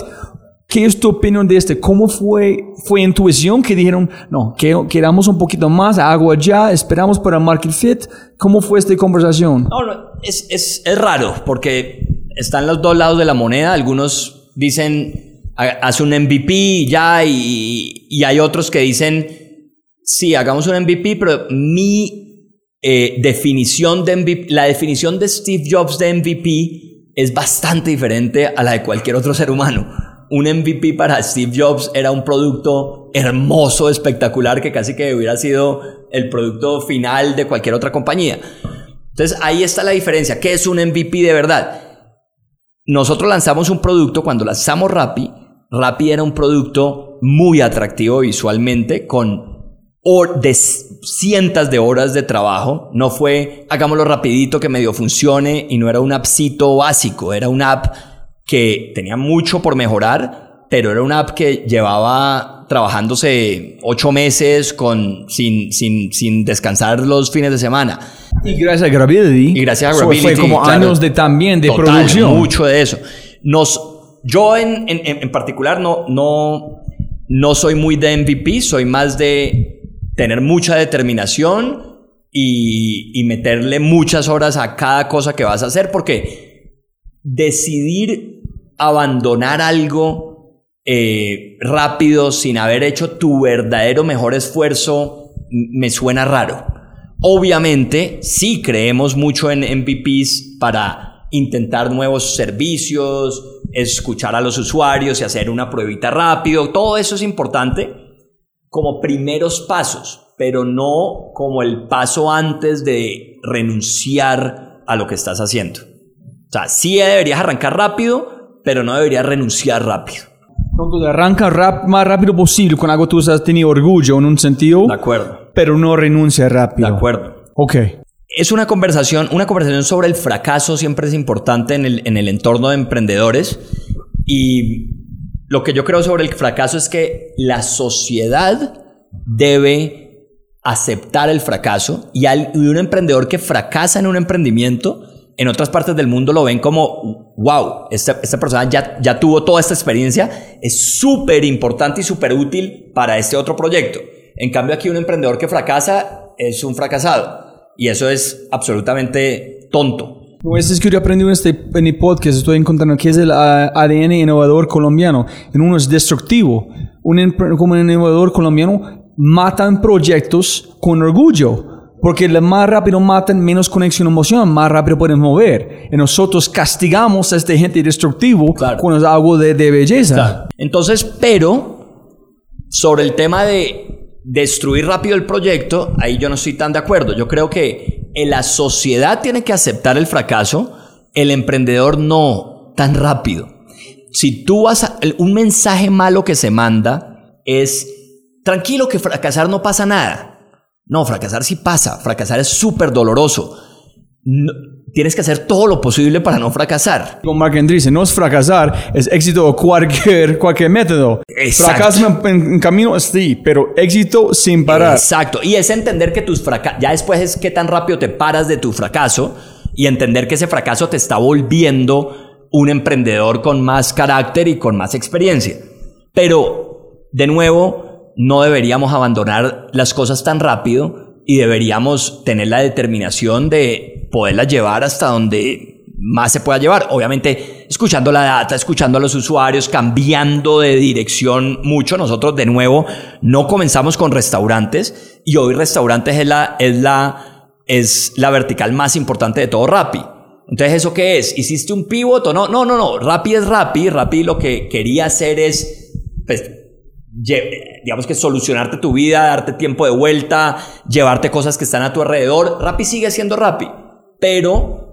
¿Qué es tu opinión de este? ¿Cómo fue, fue intuición que dijeron, no, que queramos un poquito más, agua ya, esperamos para market fit? ¿Cómo fue esta conversación? No, es, es, es raro porque están los dos lados de la moneda. Algunos dicen, "Ha- haz un MVP ya, y, y hay otros que dicen, sí, hagamos un MVP, pero mi eh, definición de MVP, la definición de Steve Jobs de MVP es bastante diferente a la de cualquier otro ser humano. Un MVP para Steve Jobs era un producto hermoso, espectacular, que casi que hubiera sido el producto final de cualquier otra compañía. Entonces ahí está la diferencia. ¿Qué es un MVP de verdad? Nosotros lanzamos un producto cuando lanzamos Rappi. Rappi era un producto muy atractivo visualmente con hor- de cientos de horas de trabajo. No fue hagámoslo rapidito que medio funcione y no era un appcito básico. Era una app que tenía mucho por mejorar, pero era una app que llevaba trabajándose ocho meses con, sin, sin, sin descansar los fines de semana. Y gracias a Gravity. Y gracias a so Gravity, Fue como claro. años de también de Total, producción. Mucho de eso. Nos, yo en, en, en particular no, no, no soy muy de MVP, soy más de tener mucha determinación y, meterle muchas horas a cada cosa que vas a hacer, porque decidir abandonar algo eh, rápido sin haber hecho tu verdadero mejor esfuerzo me suena raro. Obviamente, sí creemos mucho en MVPs para intentar nuevos servicios, escuchar a los usuarios y hacer una pruebita rápido. Todo eso es importante como primeros pasos, pero no como el paso antes de renunciar a lo que estás haciendo. O sea, sí deberías arrancar rápido, pero no deberías renunciar rápido. Entonces, arranca rap, más rápido posible con algo que tú has tenido orgullo en un sentido, De acuerdo. pero no renuncia De rápido. acuerdo. Ok. Es una conversación, una conversación sobre el fracaso siempre es importante en el, en el entorno de emprendedores y lo que yo creo sobre el fracaso es que la sociedad debe aceptar el fracaso y, al, un emprendedor que fracasa en un emprendimiento, en otras partes del mundo lo ven como, wow, esta, esta persona ya, ya tuvo toda esta experiencia, es súper importante y súper útil para este otro proyecto. En cambio aquí un emprendedor que fracasa es un fracasado y eso es absolutamente tonto. Eso es que yo aprendí en este en el podcast, estoy encontrando que es el ah, ADN innovador colombiano. En uno es destructivo. Un empre- como un innovador colombiano matan proyectos con orgullo. Porque más rápido matan, menos conexión emocional, más rápido pueden mover. Y nosotros castigamos a esta gente destructivo Claro. es algo de, de belleza. Entonces, pero sobre el tema de destruir rápido el proyecto, ahí yo no estoy tan de acuerdo. Yo creo que la sociedad tiene que aceptar el fracaso, el emprendedor no tan rápido. Si tú vas a, un mensaje malo que se manda es tranquilo que fracasar no pasa nada. No, fracasar sí pasa, fracasar es súper doloroso. No- tienes que hacer todo lo posible para no fracasar. Como Mark Andreessen, dice, no es fracasar, es éxito o cualquier, cualquier método. Exacto. Fracaso en, en camino, sí, pero éxito sin parar. Exacto. Y es entender que tus fracasos, ya después es qué tan rápido te paras de tu fracaso y entender que ese fracaso te está volviendo un emprendedor con más carácter y con más experiencia. Pero, de nuevo, no deberíamos abandonar las cosas tan rápido y deberíamos tener la determinación de poderlas llevar hasta donde más se pueda llevar. Obviamente, escuchando la data, escuchando a los usuarios, cambiando de dirección mucho. Nosotros de nuevo no comenzamos con restaurantes y hoy restaurantes es la, es la, es la vertical más importante de todo Rappi. Entonces, ¿eso qué es? ¿Hiciste un pivot o no? No, no, no. Rappi es Rappi. Rappi lo que quería hacer es, pues, digamos que solucionarte tu vida, darte tiempo de vuelta, llevarte cosas que están a tu alrededor. Rappi sigue siendo Rappi, pero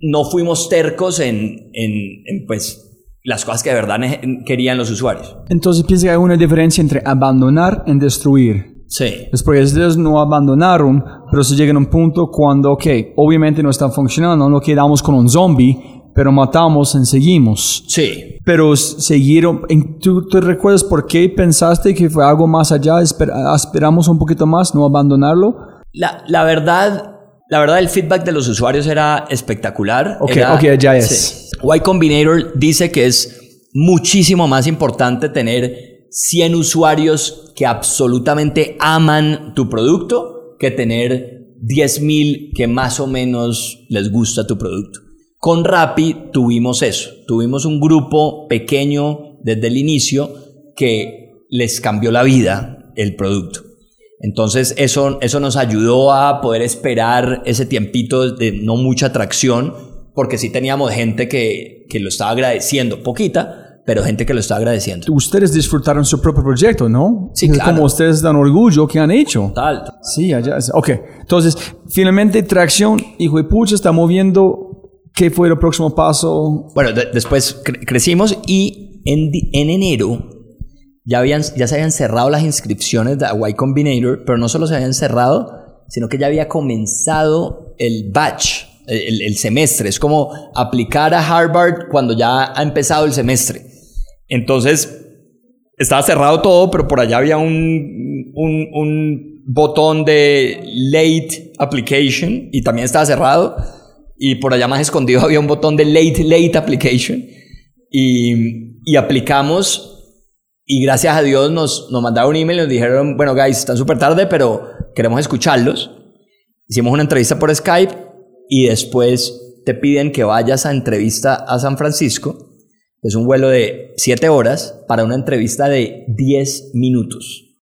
no fuimos tercos en, en, en, pues, las cosas que de verdad querían los usuarios. Entonces piensa que hay una diferencia entre abandonar y destruir. Sí. Porque ustedes no abandonaron, pero se llega a un punto cuando, ok, obviamente no están funcionando, no quedamos con un zombie, pero matamos seguimos. Sí. Pero siguieron, ¿tú recuerdas por qué pensaste que fue algo más allá? Esper- esperamos un poquito más, no abandonarlo. La, la verdad, la verdad, el feedback de los usuarios era espectacular. Ok, Era- ok, ya es. Sí. Y Combinator dice que es muchísimo más importante tener 100 usuarios que absolutamente aman tu producto que tener 10.000 que más o menos les gusta tu producto. Con Rappi tuvimos eso. Tuvimos un grupo pequeño desde el inicio que les cambió la vida el producto. Entonces eso, eso nos ayudó a poder esperar ese tiempito de no mucha atracción, porque sí teníamos gente que, que lo estaba agradeciendo, poquita, pero gente que lo estaba agradeciendo. Ustedes disfrutaron su propio proyecto, ¿no? Sí, claro. Como ustedes dan orgullo que han hecho. Tal. Sí, allá. Ok, entonces, finalmente tracción, hijo de pucha, está moviendo. ¿Qué fue el próximo paso? Bueno, de- después cre- crecimos y en, en enero ya, habían, ya se habían cerrado las inscripciones de Y Combinator, pero no solo se habían cerrado, sino que ya había comenzado el batch, el, el semestre. Es como aplicar a Harvard cuando ya ha empezado el semestre. Entonces, estaba cerrado todo, pero por allá había un, un, un botón de late application y también estaba cerrado. Y por allá más escondido había un botón de late, late application. Y, y aplicamos y gracias a Dios nos, nos mandaron un email y nos dijeron, bueno, guys, están súper tarde, pero queremos escucharlos. Hicimos una entrevista por Skype y después te piden que vayas a entrevista a San Francisco. Es un vuelo de 7 horas para una entrevista de 10 minutos.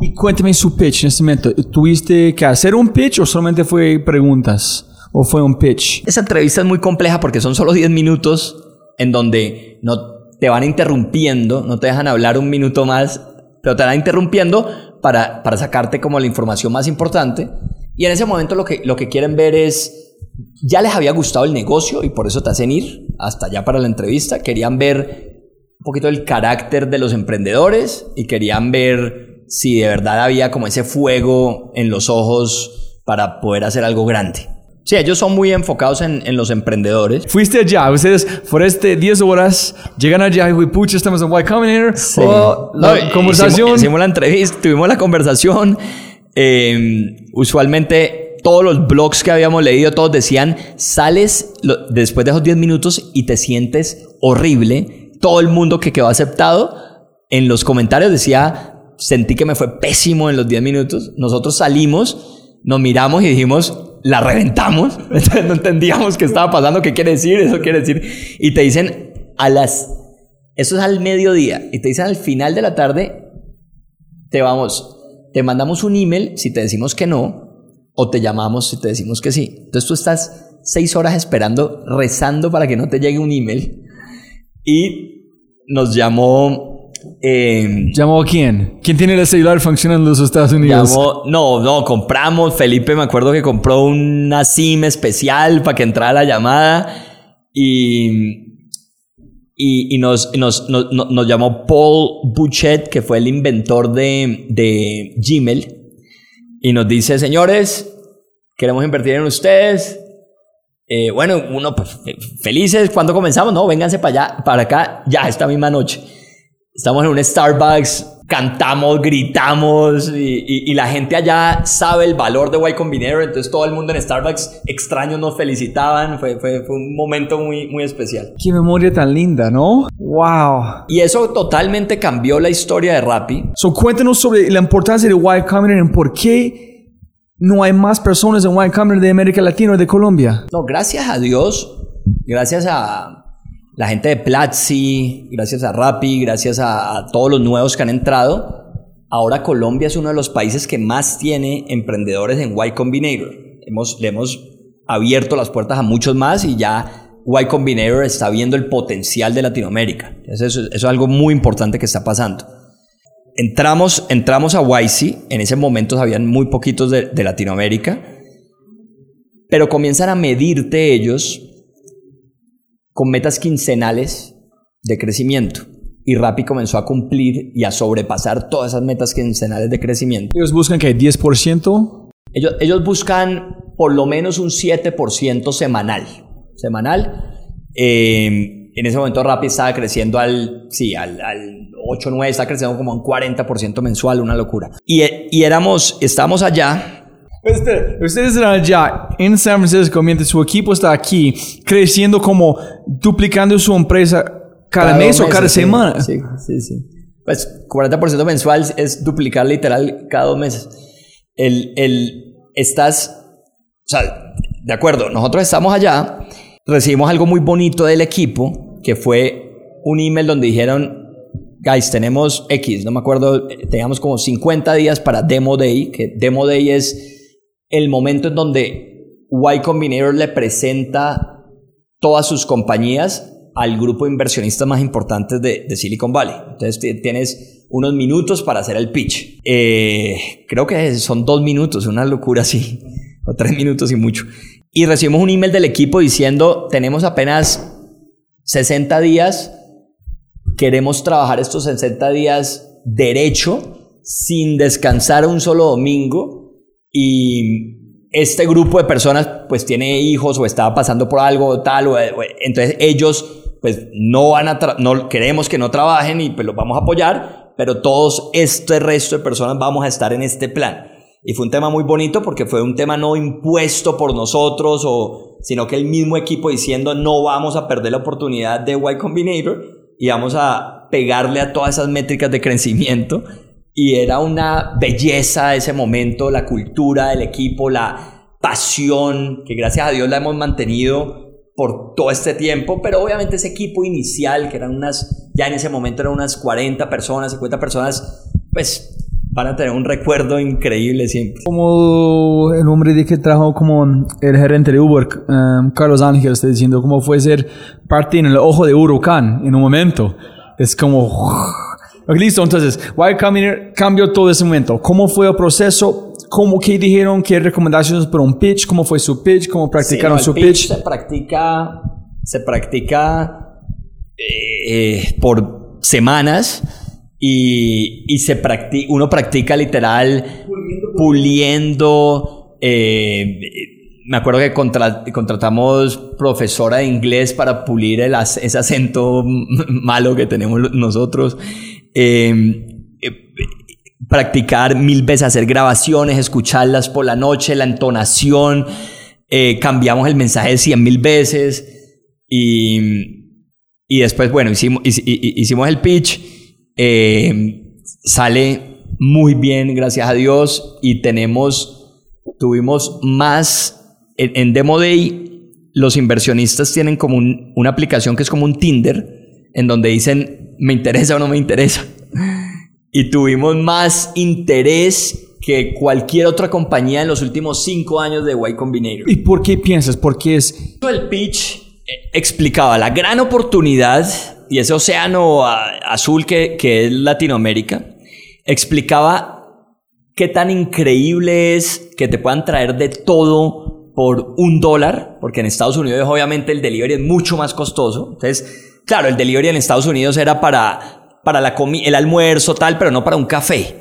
Y cuéntame su pitch en este momento. ¿Tuviste que hacer un pitch o solamente fue preguntas? ¿O fue un pitch? Esa entrevista es muy compleja porque son solo 10 minutos en donde no te van interrumpiendo, no te dejan hablar un minuto más, pero te van interrumpiendo para, para sacarte como la información más importante. Y en ese momento lo que, lo que quieren ver es, ya les había gustado el negocio y por eso te hacen ir hasta allá para la entrevista. Querían ver un poquito el carácter de los emprendedores y querían ver si de verdad había como ese fuego en los ojos para poder hacer algo grande. Sí, ellos son muy enfocados en, en los emprendedores. Fuiste allá, ustedes por este 10 horas llegan allá y pucha, estamos en Y Combinator. O la No, eh, conversación. Hicimos, hicimos la entrevista, tuvimos la conversación. Eh, usualmente todos los blogs que habíamos leído, todos decían, sales lo- después de esos 10 minutos y te sientes horrible. Todo el mundo que quedó aceptado en los comentarios decía, sentí que me fue pésimo en los 10 minutos. Nosotros salimos, nos miramos y dijimos, la reventamos. No entendíamos qué estaba pasando, qué quiere decir, eso quiere decir. Y te dicen, a las... Eso es al mediodía. Y te dicen al final de la tarde, te vamos, te mandamos un email si te decimos que no, o te llamamos si te decimos que sí. Entonces tú estás seis horas esperando, rezando para que no te llegue un email. Y nos llamó... eh, ¿Llamó a quién? ¿Quién tiene el celular funcionando en los Estados Unidos? Llamó, no, no, compramos. Felipe me acuerdo que compró una SIM especial para que entrara la llamada. Y, y, y nos, nos, nos, nos- llamó Paul Buchet, que fue el inventor de, de Gmail. Y nos dice, señores, queremos invertir en ustedes. Eh, bueno, uno, pues, fe- felices. ¿Cuándo comenzamos? No, vénganse para allá, para acá, ya, esta misma noche. Estamos en un Starbucks, cantamos, gritamos y, y- y la gente allá sabe el valor de Y Combinator, entonces todo el mundo en Starbucks extraños nos felicitaban, fue, fue, fue un momento muy, muy especial. Qué memoria tan linda, ¿no? Wow. Y eso totalmente cambió la historia de Rappi. So, cuéntanos sobre la importancia de Y Combinator y por qué no hay más personas en Y Combinator de América Latina o de Colombia. No, gracias a Dios, gracias a la gente de Platzi, gracias a Rappi, gracias a, todos los nuevos que han entrado, ahora Colombia es uno de los países que más tiene emprendedores en Y Combinator. Hemos, le hemos abierto las puertas a muchos más y ya Y Combinator está viendo el potencial de Latinoamérica. Eso es algo muy importante que está pasando. Entramos, entramos a YC, en ese momento habían muy poquitos de, de Latinoamérica, pero comienzan a medirte ellos con metas quincenales de crecimiento. Y Rappi comenzó a cumplir y a sobrepasar todas esas metas quincenales de crecimiento. Ellos buscan que 10%. Ellos, ellos buscan por lo menos un 7% semanal. Semanal. Eh, en ese momento Rappi estaba creciendo al, sí, al, al 8, 9, está creciendo como un 40% mensual, una locura. Y, y éramos, estábamos allá Espera, Ustedes están allá en San Francisco mientras su equipo está aquí creciendo como duplicando su empresa cada, mes dos o cada sí. semana. Sí, sí, sí. Pues 40% mensual es duplicar literal cada dos meses. El, el, estás, o sea, de acuerdo, nosotros estamos allá, recibimos algo muy bonito del equipo, que fue un email donde dijeron, guys, tenemos X, no me acuerdo, eh, teníamos como 50 días para Demo Day, que Demo Day es el momento en donde Y Combinator le presenta todas sus compañías al grupo de inversionistas más importantes de, Silicon Valley. Entonces ti- tienes unos minutos para hacer el pitch. Eh, creo que son dos minutos, una locura así, o tres minutos y mucho. Y recibimos un email del equipo diciendo, tenemos apenas 60 días, queremos trabajar estos 60 días derecho, sin descansar un solo domingo, y este grupo de personas pues tiene hijos o estaba pasando por algo tal, o, o- entonces ellos pues no van a, no queremos que no trabajen y pues los vamos a apoyar, pero todos este resto de personas vamos a estar en este plan. Y fue un tema muy bonito porque fue un tema no impuesto por nosotros, o, sino que el mismo equipo diciendo no vamos a perder la oportunidad de Y Combinator y vamos a pegarle a todas esas métricas de crecimiento. Y era una belleza ese momento, la cultura del equipo, la pasión, que gracias a Dios la hemos mantenido por todo este tiempo, pero obviamente ese equipo inicial, que eran unas, ya en ese momento eran unas 40 personas, 50 personas, pues van a tener un recuerdo increíble siempre. Como el hombre de que trajo como el gerente de Uber, um, Carlos Ángel, está diciendo cómo fue ser parte en el ojo de huracán en un momento. Es como... Listo, entonces, Combinator cambió todo ese momento. ¿Cómo fue el proceso? ¿Cómo, ¿Qué dijeron? ¿Qué recomendaciones para un pitch? ¿Cómo fue su pitch? ¿Cómo practicaron Sí, su no, el pitch? Se practica, se practica eh, por semanas y, y se practi- uno practica literal puliendo. eh, me acuerdo que contra- contratamos profesora de inglés para pulir el ese acento malo que tenemos nosotros. Eh, eh, practicar mil veces, hacer grabaciones, escucharlas por la noche, la entonación, eh, cambiamos el mensaje cien mil veces y, y después, bueno, hicimos, hici- hi- hicimos el pitch, eh, sale muy bien, gracias a Dios, y tenemos, tuvimos más, en, en Demo Day, los inversionistas tienen como un- una aplicación que es como un Tinder, en donde dicen, me interesa o no me interesa. Y tuvimos más interés que cualquier otra compañía en los últimos cinco años de Y Combinator. ¿Y por qué piensas? Porque es... El pitch eh, explicaba la gran oportunidad y ese océano azul que, que es Latinoamérica. Explicaba qué tan increíble es que te puedan traer de todo por un dólar, porque en Estados Unidos obviamente el delivery es mucho más costoso. Entonces, claro, el delivery en Estados Unidos era para, para la comi- el almuerzo, tal, pero no para un café.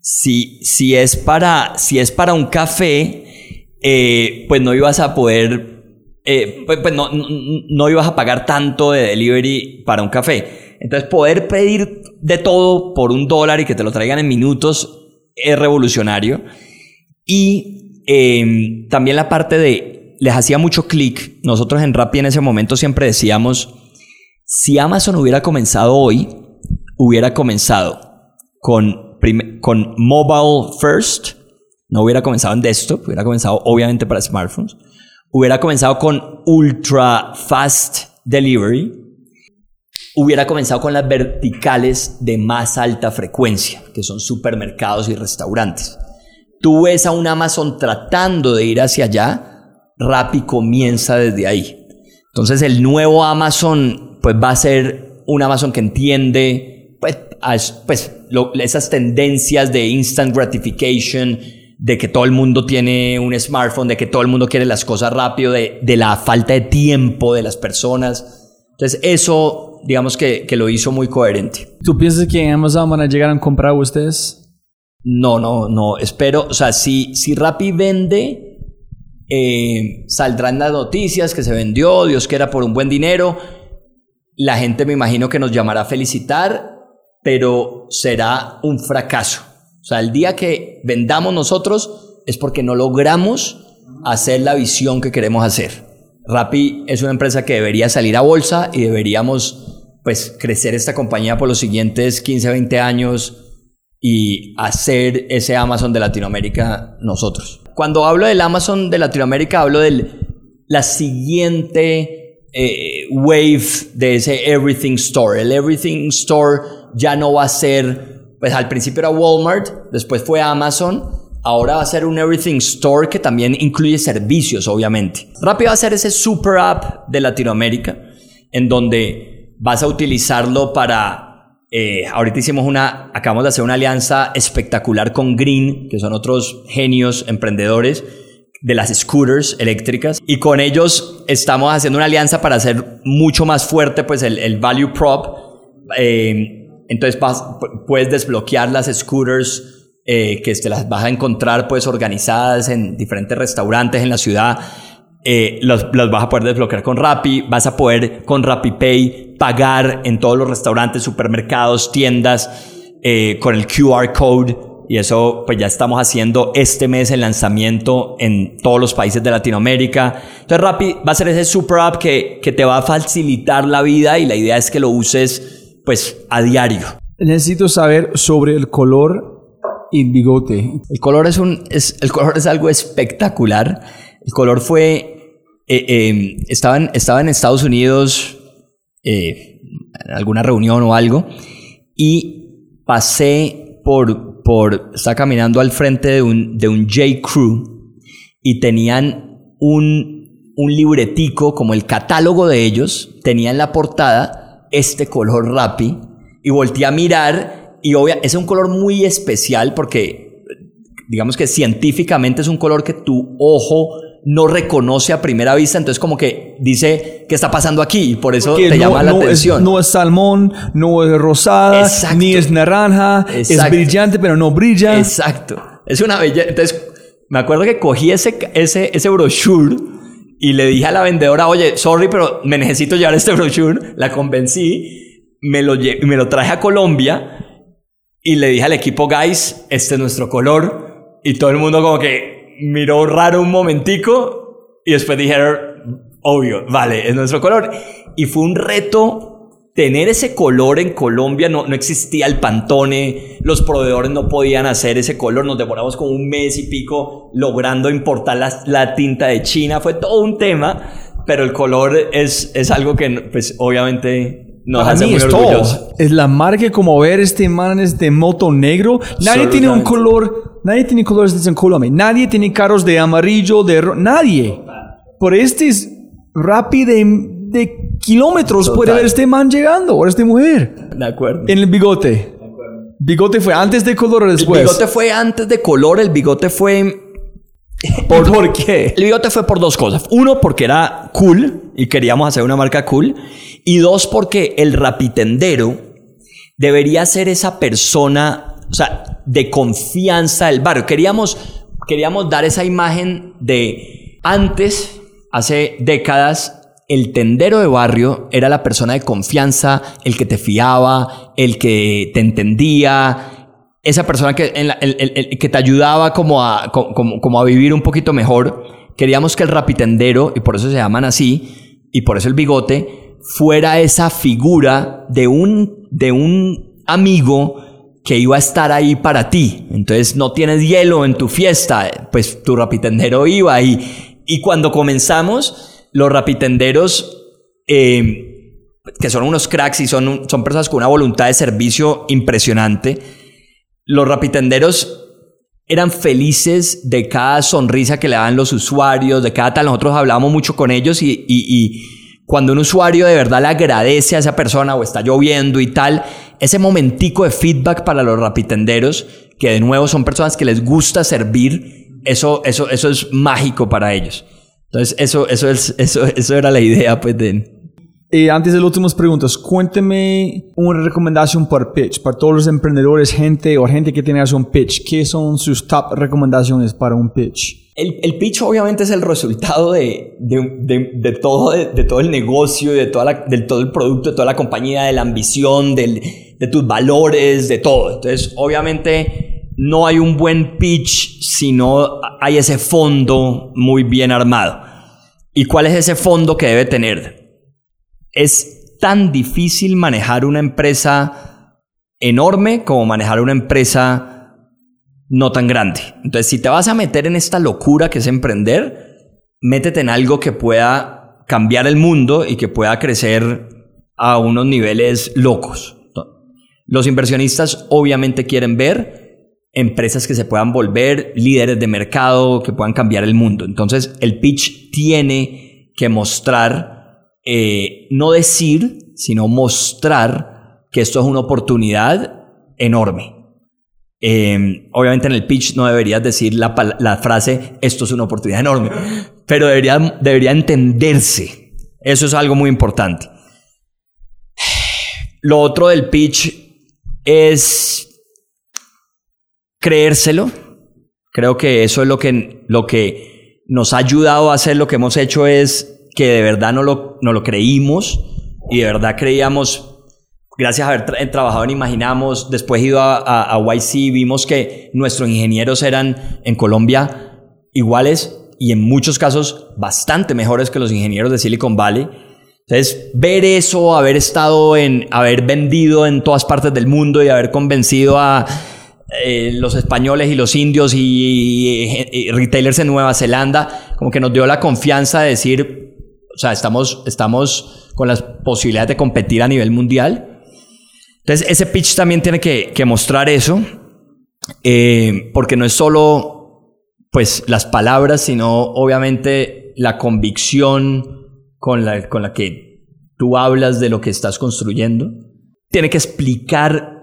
Si, si, es, para, si es para un café, eh, pues no ibas a poder, eh, pues, pues no, no, no ibas a pagar tanto de delivery para un café. Entonces poder pedir de todo por un dólar y que te lo traigan en minutos es revolucionario. Y eh, también la parte de, les hacía mucho clic, nosotros en Rappi en ese momento siempre decíamos, si Amazon hubiera comenzado hoy, hubiera comenzado con, con mobile first, no hubiera comenzado en desktop, hubiera comenzado obviamente para smartphones, hubiera comenzado con ultra fast delivery hubiera comenzado con las verticales de más alta frecuencia, que son supermercados y restaurantes. Tú ves a un Amazon tratando de ir hacia allá, Rappi comienza desde ahí. Entonces el nuevo Amazon pues va a ser un Amazon que entiende pues, pues esas tendencias de instant gratification, de que todo el mundo tiene un smartphone, de que todo el mundo quiere las cosas rápido, de, de la falta de tiempo de las personas. Entonces eso, digamos que, que, lo hizo muy coherente. ¿Tú piensas que en Amazon van a llegar a comprar ustedes? No, no, no. Espero, o sea, si, si Rappi vende, eh, saldrán las noticias que se vendió, Dios quiera por un buen dinero. La gente me imagino que nos llamará a felicitar, pero será un fracaso. O sea, el día que vendamos nosotros es porque no logramos hacer la visión que queremos hacer. Rappi es una empresa que debería salir a bolsa y deberíamos pues crecer esta compañía por los siguientes 15, 20 años y hacer ese Amazon de Latinoamérica nosotros. Cuando hablo del Amazon de Latinoamérica hablo de la siguiente eh, wave de ese Everything Store. El Everything Store ya no va a ser pues al principio era Walmart, después fue Amazon, ahora va a ser un Everything Store que también incluye servicios, obviamente. Rápido va a ser ese super app de Latinoamérica, en donde vas a utilizarlo para... Eh, ahorita hicimos una, acabamos de hacer una alianza espectacular con Green, que son otros genios emprendedores de las scooters eléctricas y con ellos estamos haciendo una alianza para hacer mucho más fuerte pues el, el value prop eh, entonces puedes desbloquear las scooters eh, que te las vas a encontrar pues organizadas en diferentes restaurantes en la ciudad. Eh, las, vas a poder desbloquear con Rappi, vas a poder con Pay pagar en todos los restaurantes, supermercados, tiendas eh, con el QR code y eso pues ya estamos haciendo este mes el lanzamiento en todos los países de Latinoamérica. Entonces Rappi va a ser ese super app que, que te va a facilitar la vida y la idea es que lo uses pues a diario. Necesito saber sobre el color y bigote. El color es, un, es, el color es algo espectacular. El color fue... Eh, eh, estaba, en, estaba, en, Estados Unidos eh, en alguna reunión o algo y pasé por... por estaba caminando al frente de un, de un J. Crew y tenían un, un libretico como el catálogo de ellos, tenían la portada este color Rappi y volteé a mirar y obvia, es un color muy especial porque digamos que científicamente es un color que tu ojo no reconoce a primera vista, entonces como que dice qué está pasando aquí y por eso te llama la atención. no es salmón, no es rosada, ni es naranja, es brillante pero no brilla. Exacto. Es una belleza. Entonces me acuerdo que cogí ese, ese, ese brochure y le dije a la vendedora, oye, sorry, pero me necesito llevar este brochure. La convencí, me lo, me lo traje a Colombia y le dije al equipo, guys, este es nuestro color. Y todo el mundo como que miró raro un momentico y después dijeron, obvio, vale, es nuestro color. Y fue un reto tener ese color en Colombia, no, no existía el pantone, los proveedores no podían hacer ese color, nos demoramos como un mes y pico logrando importar la, la tinta de China, fue todo un tema, pero el color es, es algo que pues obviamente nos hace muy orgullosos. Es la marca como ver este man este moto negro, nadie tiene un color, nadie tiene colores en Colombia, nadie tiene carros de amarillo, de nadie. Por este es rápido de kilómetros puede ver este man llegando o esta mujer. De acuerdo. En el bigote. ¿Bigote fue antes de color o después? El bigote fue antes de color, el bigote fue... ¿Por, ¿Por qué? El bigote fue por dos cosas. Uno, porque era cool y queríamos hacer una marca cool. Y dos, porque el rapitendero debería ser esa persona, o sea, de confianza del barrio. Queríamos, queríamos dar esa imagen de antes, hace décadas, el tendero de barrio era la persona de confianza, el que te fiaba, el que te entendía, esa persona que, que te ayudaba como a, como, a vivir un poquito mejor. Queríamos que el rapitendero, y por eso se llaman así, y por eso el bigote, fuera esa figura de un, de un amigo que iba a estar ahí para ti. Entonces no tienes hielo en tu fiesta, pues tu rapitendero iba y, y cuando comenzamos los rapitenderos, eh, que son unos cracks y son, son personas con una voluntad de servicio impresionante. Los rapitenderos eran felices de cada sonrisa que le daban los usuarios, de cada tal. Nosotros hablábamos mucho con ellos y cuando un usuario de verdad le agradece a esa persona o está lloviendo y tal, ese momentico de feedback para los rapitenderos, que de nuevo son personas que les gusta servir, eso, eso, eso es mágico para ellos. Entonces, eso, eso, es, eso, eso era la idea, pues, de... Y antes de las últimas preguntas, cuénteme una recomendación por pitch, para todos los emprendedores, gente o gente que tiene que hacer un pitch. ¿Qué son sus top recomendaciones para un pitch? El, el pitch obviamente es el resultado de, de, de- todo, de, todo el negocio, de, toda todo el producto, de toda la compañía, de la ambición, de tus valores, de todo. Entonces, obviamente, no hay un buen pitch si no hay ese fondo muy bien armado. ¿Y cuál es ese fondo que debe tener? Es tan difícil manejar una empresa enorme como manejar una empresa no tan grande. Entonces, si te vas a meter en esta locura que es emprender, métete en algo que pueda cambiar el mundo y que pueda crecer a unos niveles locos. Los inversionistas obviamente quieren ver empresas que se puedan volver líderes de mercado, que puedan cambiar el mundo. Entonces, el pitch tiene que mostrar, eh, no decir, sino mostrar que esto es una oportunidad enorme. Eh, obviamente en el pitch no deberías decir la, la frase esto es una oportunidad enorme, pero debería, debería entenderse. Eso es algo muy importante. Lo otro del pitch es creérselo. Creo que eso es lo que, lo que nos ha ayudado a hacer lo que hemos hecho es que de verdad no lo, no lo creímos y de verdad creíamos gracias a haber tra- trabajado en Imaginamos, después ido a, a, a YC, vimos que nuestros ingenieros eran en Colombia iguales y en muchos casos bastante mejores que los ingenieros de Silicon Valley. Entonces, ver eso, haber estado en, haber vendido en todas partes del mundo y haber convencido a eh, los españoles y los indios y, y- y retailers en Nueva Zelanda, como que nos dio la confianza de decir, o sea, estamos, estamos con las posibilidades de competir a nivel mundial. Entonces, ese pitch también tiene que, que mostrar eso, eh, porque no es solo pues las palabras, sino obviamente la convicción con la, con la que tú hablas de lo que estás construyendo. Tiene que explicar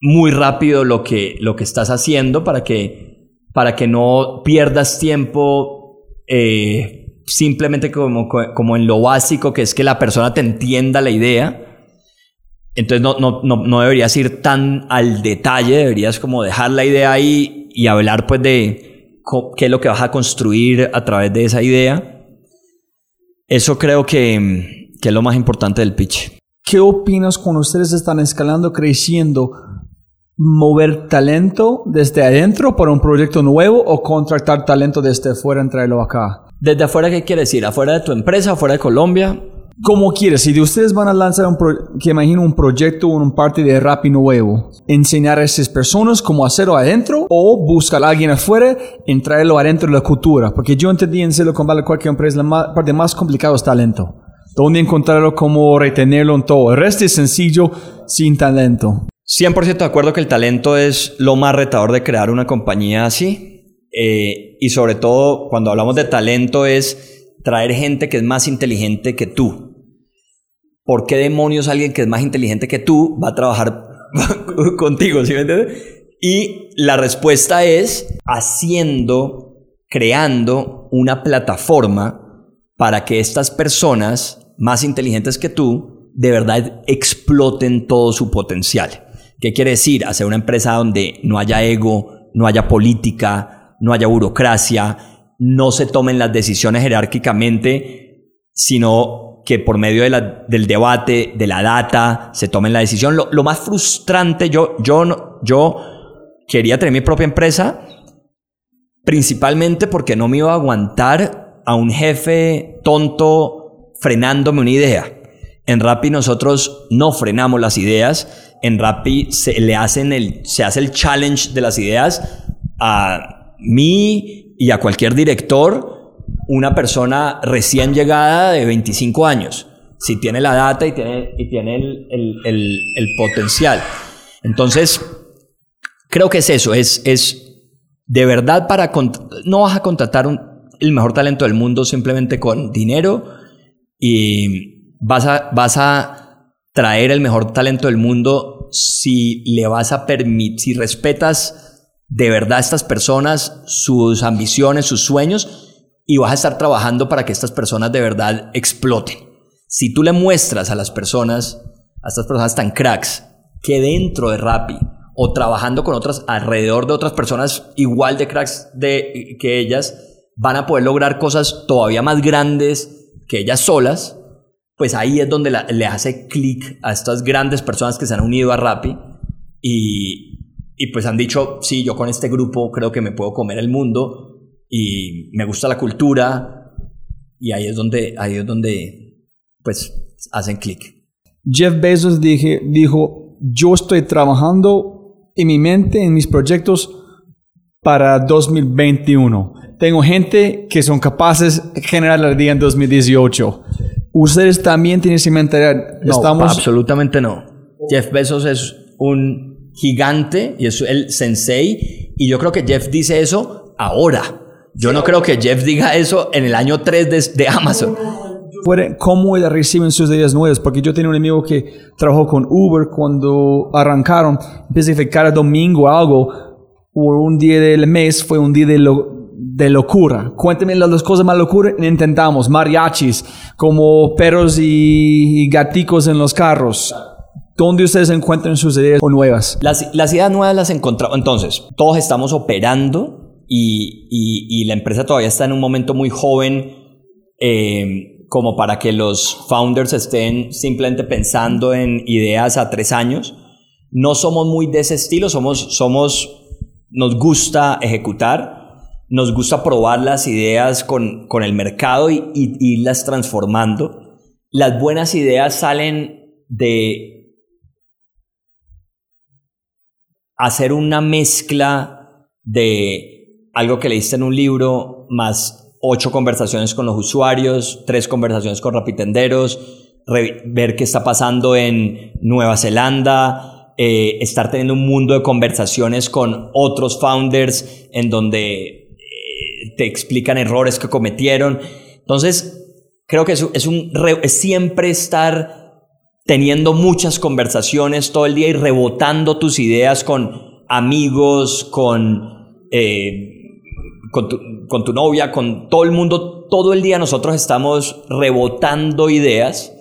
muy rápido lo que, lo que estás haciendo para que, para que no pierdas tiempo eh, simplemente como, como en lo básico, que es que la persona te entienda la idea. Entonces no, no, no, no deberías ir tan al detalle, deberías como dejar la idea ahí y hablar pues de qué es lo que vas a construir a través de esa idea. Eso creo que, que es lo más importante del pitch. ¿Qué opinas cuando ustedes están escalando, creciendo, mover talento desde adentro para un proyecto nuevo o contratar talento desde afuera y traerlo acá? Desde afuera, ¿qué quiere decir? ¿Afuera de tu empresa, afuera de Colombia? Como quieres, si de ustedes van a lanzar un, pro- que imagino un proyecto o un parte de Rappi nuevo, enseñar a esas personas cómo hacerlo adentro o buscar a alguien afuera y traerlo adentro de la cultura. Porque yo entendí en Silicon Valley cualquier empresa, la ma- parte más complicada es talento. Dónde encontrarlo, cómo retenerlo en todo. El resto es sencillo sin talento. 100% de acuerdo que el talento es lo más retador de crear una compañía así. Eh, y sobre todo, cuando hablamos de talento, es traer gente que es más inteligente que tú. ¿Por qué demonios alguien que es más inteligente que tú va a trabajar contigo? ¿Sí me entiendes? Y la respuesta es haciendo, creando una plataforma para que estas personas más inteligentes que tú de verdad exploten todo su potencial. ¿Qué quiere decir? Hacer una empresa donde no haya ego, no haya política, no haya burocracia, no se tomen las decisiones jerárquicamente, sino que por medio de la- del debate, de la data, se tomen la decisión. Lo, lo más frustrante, yo, yo, yo quería tener mi propia empresa, principalmente porque no me iba a aguantar a un jefe tonto frenándome una idea. En Rappi nosotros no frenamos las ideas. En Rappi se le hacen el, se hace el challenge de las ideas a mí y a cualquier director, una persona recién llegada de 25 años. si tiene la data y tiene, y tiene el, el, potencial. Entonces, creo que es eso, es, es de verdad para... No vas a contratar un, el mejor talento del mundo simplemente con dinero y vas a, vas a traer el mejor talento del mundo si le vas a permitir, si respetas de verdad estas personas, sus ambiciones, sus sueños, y vas a estar trabajando para que estas personas de verdad exploten. Si tú le muestras a las personas, a estas personas tan cracks, que dentro de Rappi o trabajando con otras, alrededor de otras personas igual de cracks de, que ellas, van a poder lograr cosas todavía más grandes que ellas solas, pues ahí es donde le hace clic a estas grandes personas que se han unido a Rappi y, y pues han dicho, sí, yo con este grupo creo que me puedo comer el mundo y me gusta la cultura y ahí es donde, ahí es donde pues hacen clic. Jeff Bezos dije, dijo, yo estoy trabajando en mi mente, en mis proyectos para 2021. Tengo gente que son capaces de generar la día en 2018. Ustedes también tienen esa mentalidad. No, Estamos... absolutamente no. Jeff Bezos es un gigante y es el sensei. Y yo creo que Jeff dice eso ahora. Yo no creo que Jeff diga eso en el año 3 de, de Amazon. ¿Cómo reciben sus ideas nuevas? Porque yo tenía un amigo que trabajó con Uber cuando arrancaron. Empecé a cada domingo algo. O un día del mes fue un día de, de locura. Cuénteme las cosas más locuras. Intentamos mariachis, como perros y, gaticos en los carros. ¿Dónde ustedes encuentran sus ideas nuevas? Las, las ideas nuevas las encontramos. Entonces, todos estamos operando y, y, y, la empresa todavía está en un momento muy joven. Eh, como para que los founders estén simplemente pensando en ideas a tres años. No somos muy de ese estilo, somos, somos, nos gusta ejecutar, nos gusta probar las ideas con, con el mercado y, y, irlas transformando. Las buenas ideas salen de hacer una mezcla de algo que leíste en un libro más ocho conversaciones con los usuarios, tres conversaciones con rapitenderos, ver qué está pasando en Nueva Zelanda, eh, estar teniendo un mundo de conversaciones con otros founders en donde eh, te explican errores que cometieron. Entonces, creo que es, es un es siempre estar teniendo muchas conversaciones todo el día y rebotando tus ideas con amigos, con eh, con tu, novia, con todo el mundo, todo el día nosotros estamos rebotando ideas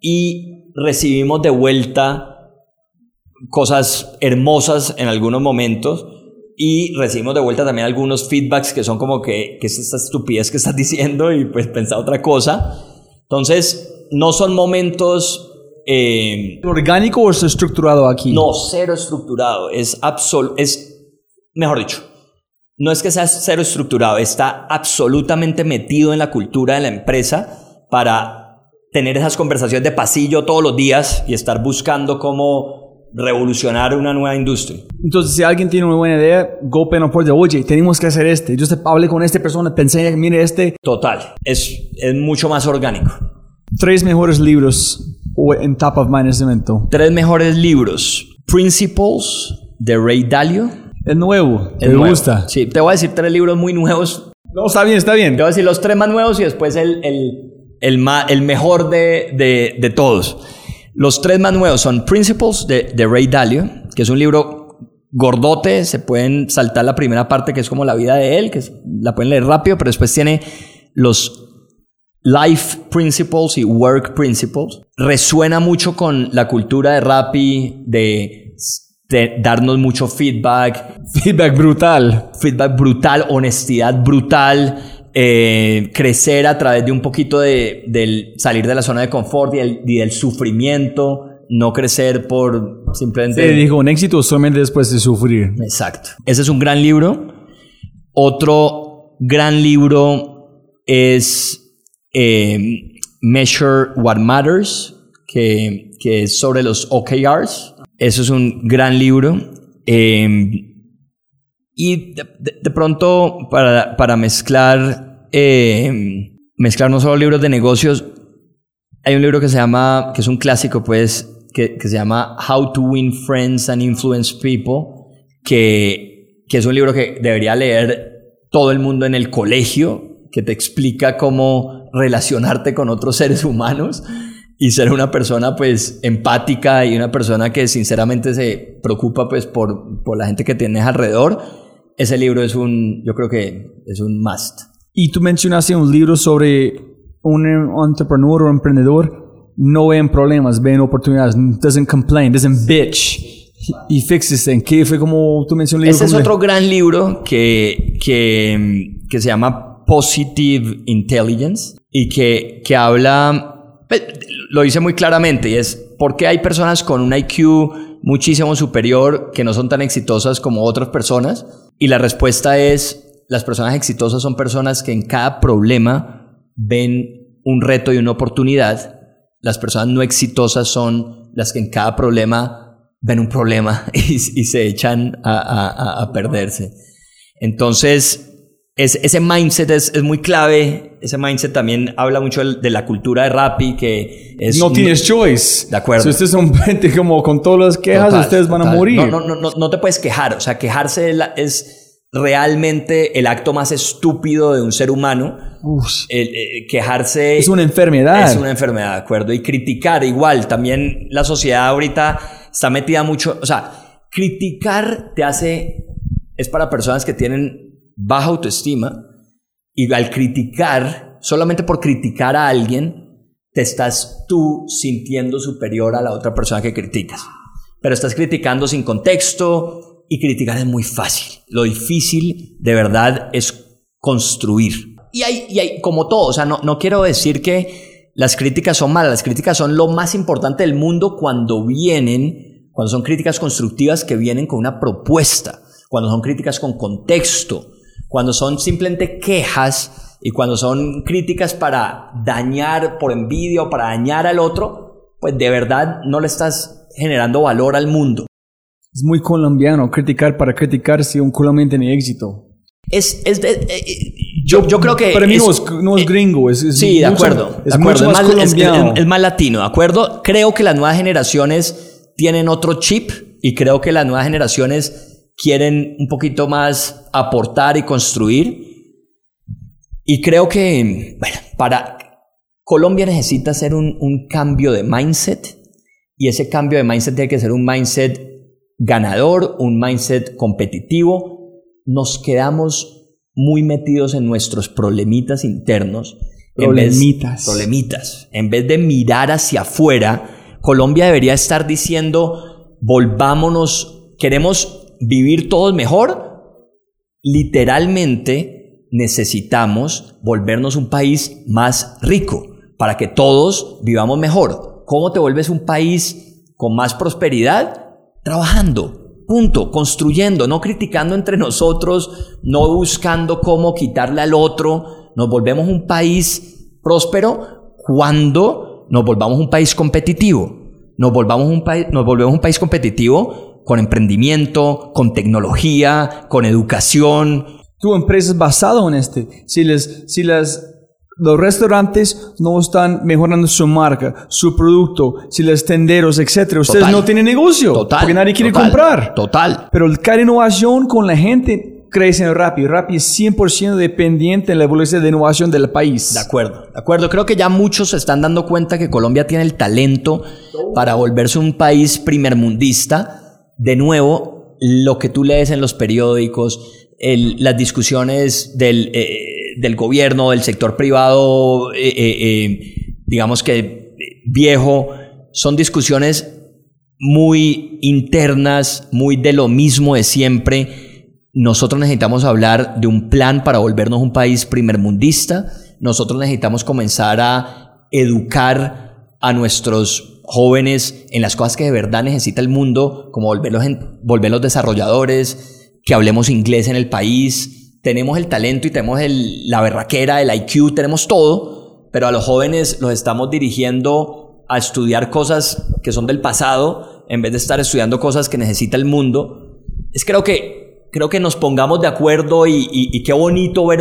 y recibimos de vuelta cosas hermosas en algunos momentos y recibimos de vuelta también algunos feedbacks que son como que, que es esta estupidez que estás diciendo y pues pensar otra cosa. Entonces, no son momentos... Eh, ¿Orgánico o es estructurado aquí? No, cero estructurado. Es absoluto, es, mejor dicho, no es que sea cero estructurado, está absolutamente metido en la cultura de la empresa para tener esas conversaciones de pasillo todos los días y estar buscando cómo revolucionar una nueva industria. Entonces, si alguien tiene una buena idea, GoPen no puede oye, tenemos que hacer este. Yo hablé con esta persona, enseña, mire este. Total, es, es mucho más orgánico. Tres mejores libros en top of mind en este momento. Tres mejores libros. Principles de Ray Dalio. Es nuevo. me gusta. Sí, te voy a decir tres libros muy nuevos. No, está bien, está bien. Te voy a decir los tres más nuevos y después el, el, el, el mejor de, de, de, todos. Los tres más nuevos son Principles de, de Ray Dalio, que es un libro gordote. Se pueden saltar la primera parte, que es como la vida de él, que la pueden leer rápido, pero después tiene los Life Principles y Work Principles. Resuena mucho con la cultura de Rappi, de darnos mucho feedback. Feedback brutal. Feedback brutal, honestidad brutal. Eh, crecer a través de un poquito de, del salir de la zona de confort y, del sufrimiento, no crecer por simplemente... Sí, dijo, un éxito solamente después de sufrir. Exacto. Ese es un gran libro. Otro gran libro es eh, Measure What Matters, que, que es sobre los OKRs. Eso es un gran libro. Em, y de, pronto, para, para mezclar, em, mezclar no solo libros de negocios, hay un libro que se llama, que es un clásico, pues, que, que se llama How to Win Friends and Influence People, que, que es un libro que debería leer todo el mundo en el colegio, que te explica cómo relacionarte con otros seres humanos y ser una persona pues empática y una persona que sinceramente se preocupa pues por, por la gente que tienes alrededor, ese libro es un, yo creo que es un must. Y tú mencionaste un libro sobre un entrepreneur o emprendedor, no ven problemas, ven oportunidades, doesn't complain, doesn't bitch. Y fixes en que fue como tú mencionaste. Ese es otro gran libro que, que, que se llama Positive Intelligence y que, que habla pues, lo dice muy claramente y es por qué hay personas con un IQ muchísimo superior que no son tan exitosas como otras personas. Y la respuesta es, las personas exitosas son personas que en cada problema ven un reto y una oportunidad. Las personas no exitosas son las que en cada problema ven un problema y, se echan a, a perderse. Entonces, es, ese mindset es, es, muy clave. Ese mindset también habla mucho de, la cultura de Rappi, que es... No tienes choice. De acuerdo. Si ustedes son gente como con todas las quejas, ustedes van a morir. No, no, no, no, te puedes quejar. O sea, quejarse es realmente el acto más estúpido de un ser humano. El, eh, quejarse... Es una enfermedad. Es una enfermedad, de acuerdo. Y criticar igual. También la sociedad ahorita está metida mucho... O sea, criticar te hace... Es para personas que tienen baja autoestima y al criticar, solamente por criticar a alguien, te estás tú sintiendo superior a la otra persona que criticas. Pero estás criticando sin contexto y criticar es muy fácil. Lo difícil de verdad es construir. Y hay, y hay como todo, o sea, no, no quiero decir que las críticas son malas, las críticas son lo más importante del mundo cuando vienen, cuando son críticas constructivas que vienen con una propuesta, cuando son críticas con contexto, cuando son simplemente quejas y cuando son críticas para dañar por envidia o para dañar al otro, pues de verdad no le estás generando valor al mundo. Es muy colombiano criticar para criticar si un colombiano tiene éxito. Es, es de, eh, eh, yo, yo creo que... Para mí no, es, no es, gringo, es, Sí, de acuerdo. Es, Más colombiano. es más latino, ¿de acuerdo? Creo que las nuevas generaciones tienen otro chip y creo que las nuevas generaciones quieren un poquito más aportar y construir. Y creo que, bueno, para Colombia necesita hacer un, un cambio de mindset y ese cambio de mindset tiene que ser un mindset ganador, un mindset competitivo. Nos quedamos muy metidos en nuestros problemitas internos. Problemitas. problemitas. En vez de mirar hacia afuera, Colombia debería estar diciendo, volvámonos, queremos vivir todos mejor, literalmente necesitamos volvernos un país más rico para que todos vivamos mejor. ¿Cómo te vuelves un país con más prosperidad? Trabajando, punto, construyendo, no criticando entre nosotros, no buscando cómo quitarle al otro. Nos volvemos un país próspero cuando nos volvamos un país competitivo. Nos, volvamos un nos volvemos un país competitivo con emprendimiento, con tecnología, con educación. Tu empresa es basada en este. Si, les, si las, los restaurantes no están mejorando su marca, su producto, si los tenderos, etcétera, ustedes no tienen negocio. Total. Porque nadie quiere comprar. Total. Pero cada innovación con la gente crece rápido. Rappi es 100% dependiente en la evolución de innovación del país. De acuerdo, de acuerdo. Creo que ya muchos se están dando cuenta que Colombia tiene el talento para volverse un país primermundista de nuevo, lo que tú lees en los periódicos, las discusiones del, eh, del, gobierno, del sector privado, eh, eh, digamos que viejo, son discusiones muy internas, muy de lo mismo de siempre. Nosotros necesitamos hablar de un plan para volvernos un país primermundista. Nosotros necesitamos comenzar a educar a nuestros jóvenes en las cosas que de verdad necesita el mundo, como volverlos, en, volverlos desarrolladores, que hablemos inglés en el país. Tenemos el talento y tenemos el, la berraquera, el IQ, tenemos todo, pero a los jóvenes los estamos dirigiendo a estudiar cosas que son del pasado en vez de estar estudiando cosas que necesita el mundo. Es creo que, creo que nos pongamos de acuerdo y, y, y qué bonito ver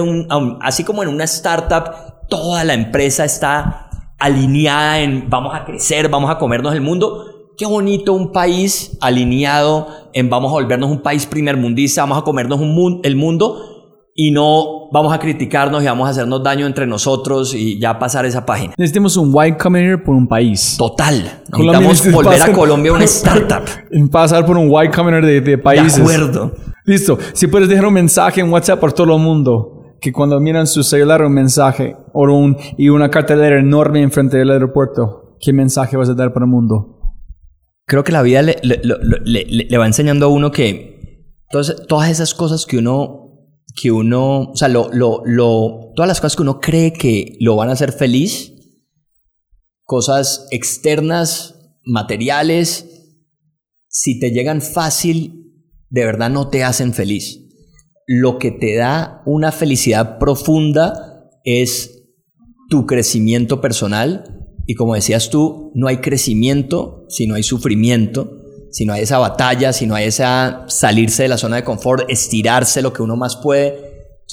así como en una startup, toda la empresa está alineada en vamos a crecer, vamos a comernos el mundo. Qué bonito un país alineado en vamos a volvernos un país primermundista, vamos a comernos un mun- el mundo y no vamos a criticarnos y vamos a hacernos daño entre nosotros y ya pasar esa página. Necesitamos un Y Combinator por un país. Total. Colombia Necesitamos necesita volver a Colombia una startup. Pasar por un Y Combinator de, de países. De acuerdo. Listo. Si puedes dejar un mensaje en WhatsApp por todo el mundo. Que cuando miran su celular un mensaje o un, y una cartelera enorme enfrente del aeropuerto, ¿qué mensaje vas a dar para el mundo? Creo que la vida le, le- le- le- va enseñando a uno que todas, todas esas cosas que uno, que uno, o sea, lo, lo, lo- todas las cosas que uno cree que lo van a hacer feliz, cosas externas, materiales, si te llegan fácil, de verdad no te hacen feliz. Lo que te da una felicidad profunda es tu crecimiento personal y como decías tú, no hay crecimiento si no hay sufrimiento, si no hay esa batalla, si no hay esa salirse de la zona de confort, estirarse lo que uno más puede.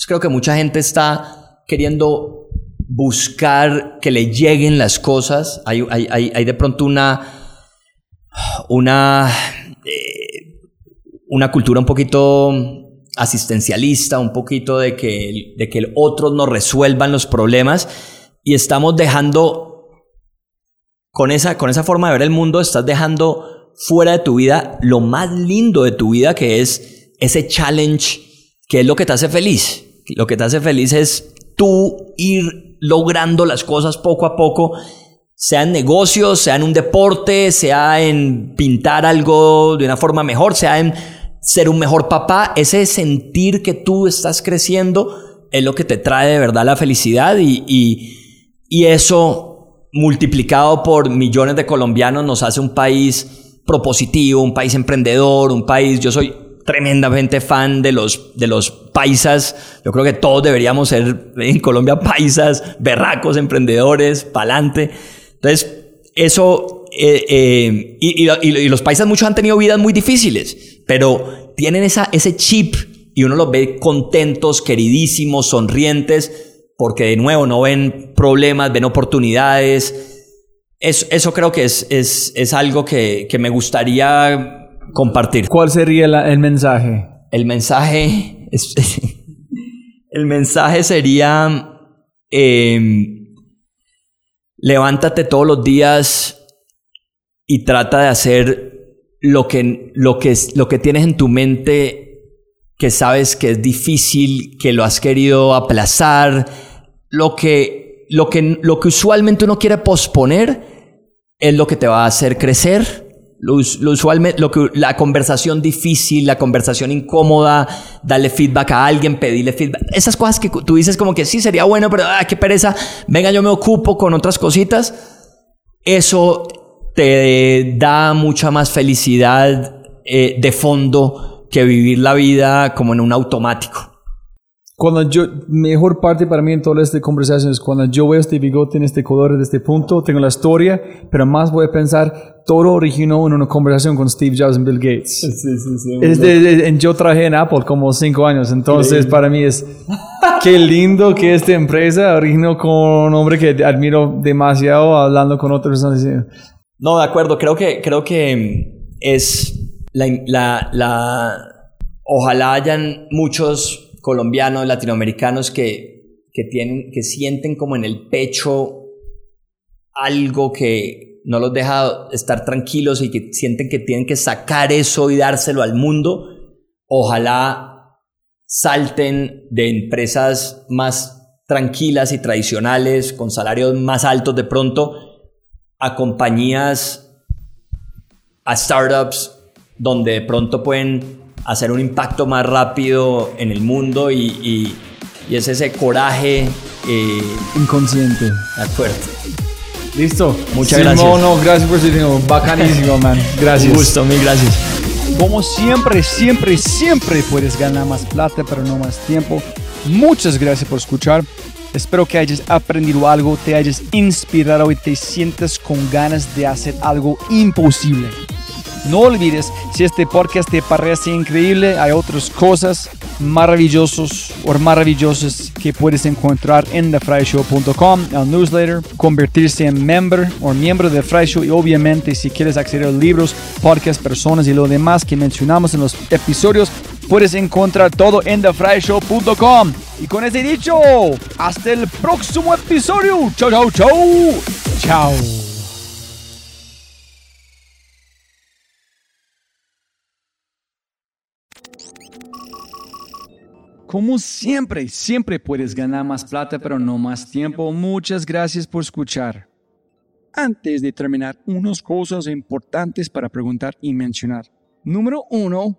Creo que mucha gente está queriendo buscar que le lleguen las cosas. Hay, hay- hay- hay de pronto una, una, eh, una cultura un poquito asistencialista, un poquito de que, de que el otros nos resuelvan los problemas y estamos dejando, con esa, con esa forma de ver el mundo, estás dejando fuera de tu vida lo más lindo de tu vida, que es ese challenge, que es lo que te hace feliz. Lo que te hace feliz es tú ir logrando las cosas poco a poco, sea en negocios, sea en un deporte, sea en pintar algo de una forma mejor, sea en ser un mejor papá, ese sentir que tú estás creciendo es lo que te trae de verdad la felicidad y, y, y eso multiplicado por millones de colombianos nos hace un país propositivo, un país emprendedor, un país, yo soy tremendamente fan de los, de los paisas, yo creo que todos deberíamos ser en Colombia paisas, berracos, emprendedores, pa'lante. Entonces, eso, eh, eh, y, y- y- y los paisas muchos han tenido vidas muy difíciles, pero tienen esa, ese chip y uno los ve contentos, queridísimos, sonrientes, porque de nuevo no ven problemas, ven oportunidades. Eso, eso creo que es, es, es algo que, que me gustaría compartir. ¿Cuál sería el mensaje? El mensaje, el mensaje sería, em, levántate todos los días y trata de hacer lo que, lo que, lo que tienes en tu mente que sabes que es difícil, que lo has querido aplazar, lo que, lo que, lo que usualmente uno quiere posponer es lo que te va a hacer crecer. Lo, us- lo usualmente, lo que, la conversación difícil, la conversación incómoda, darle feedback a alguien, pedirle feedback. Esas cosas que tú dices como que sí sería bueno, pero ah, qué pereza. Venga, yo me ocupo con otras cositas. Eso te da mucha más felicidad eh, de fondo que vivir la vida como en un automático. Cuando yo, mejor parte para mí en toda esta conversación es cuando yo veo este bigote en este color, de este punto, tengo la historia, pero más voy a pensar, todo originó en una conversación con Steve Jobs y Bill Gates. Es de- de- en- yo trabajé en Apple como cinco años, entonces para mí es, qué lindo que esta empresa originó con un hombre que admiro demasiado, hablando con otras personas. No, de acuerdo. Creo que, creo que es la, la, la- ojalá hayan muchos colombianos, latinoamericanos que, que tienen, que sienten como en el pecho algo que no los deja estar tranquilos y que sienten que tienen que sacar eso y dárselo al mundo. Ojalá salten de empresas más tranquilas y tradicionales, con salarios más altos de pronto, a compañías, a startups, donde de pronto pueden hacer un impacto más rápido en el mundo y, y- y es ese coraje. eh, Inconsciente. de acuerdo. Listo. Muchas Simón, gracias. no, gracias por su. Bacanísimo, man. Gracias. Un gusto, mil gracias. Como siempre, siempre, siempre puedes ganar más plata, pero no más tiempo. Muchas gracias por escuchar. Espero que hayas aprendido algo, te hayas inspirado y te sientas con ganas de hacer algo imposible. No olvides, si este podcast te parece increíble, hay otras cosas maravillosos o maravillosas que puedes encontrar en thefryshow.com, el newsletter, convertirse en member o miembro de Fry Show y obviamente si quieres acceder a libros, podcasts, personas y lo demás que mencionamos en los episodios, puedes encontrar todo en thefryshow.com. Y con ese dicho, hasta el próximo episodio. Chao, chao, chao. Chao. Como siempre, siempre puedes ganar más plata, pero no más tiempo. Muchas gracias por escuchar. Antes de terminar, unas cosas importantes para preguntar y mencionar. Número uno,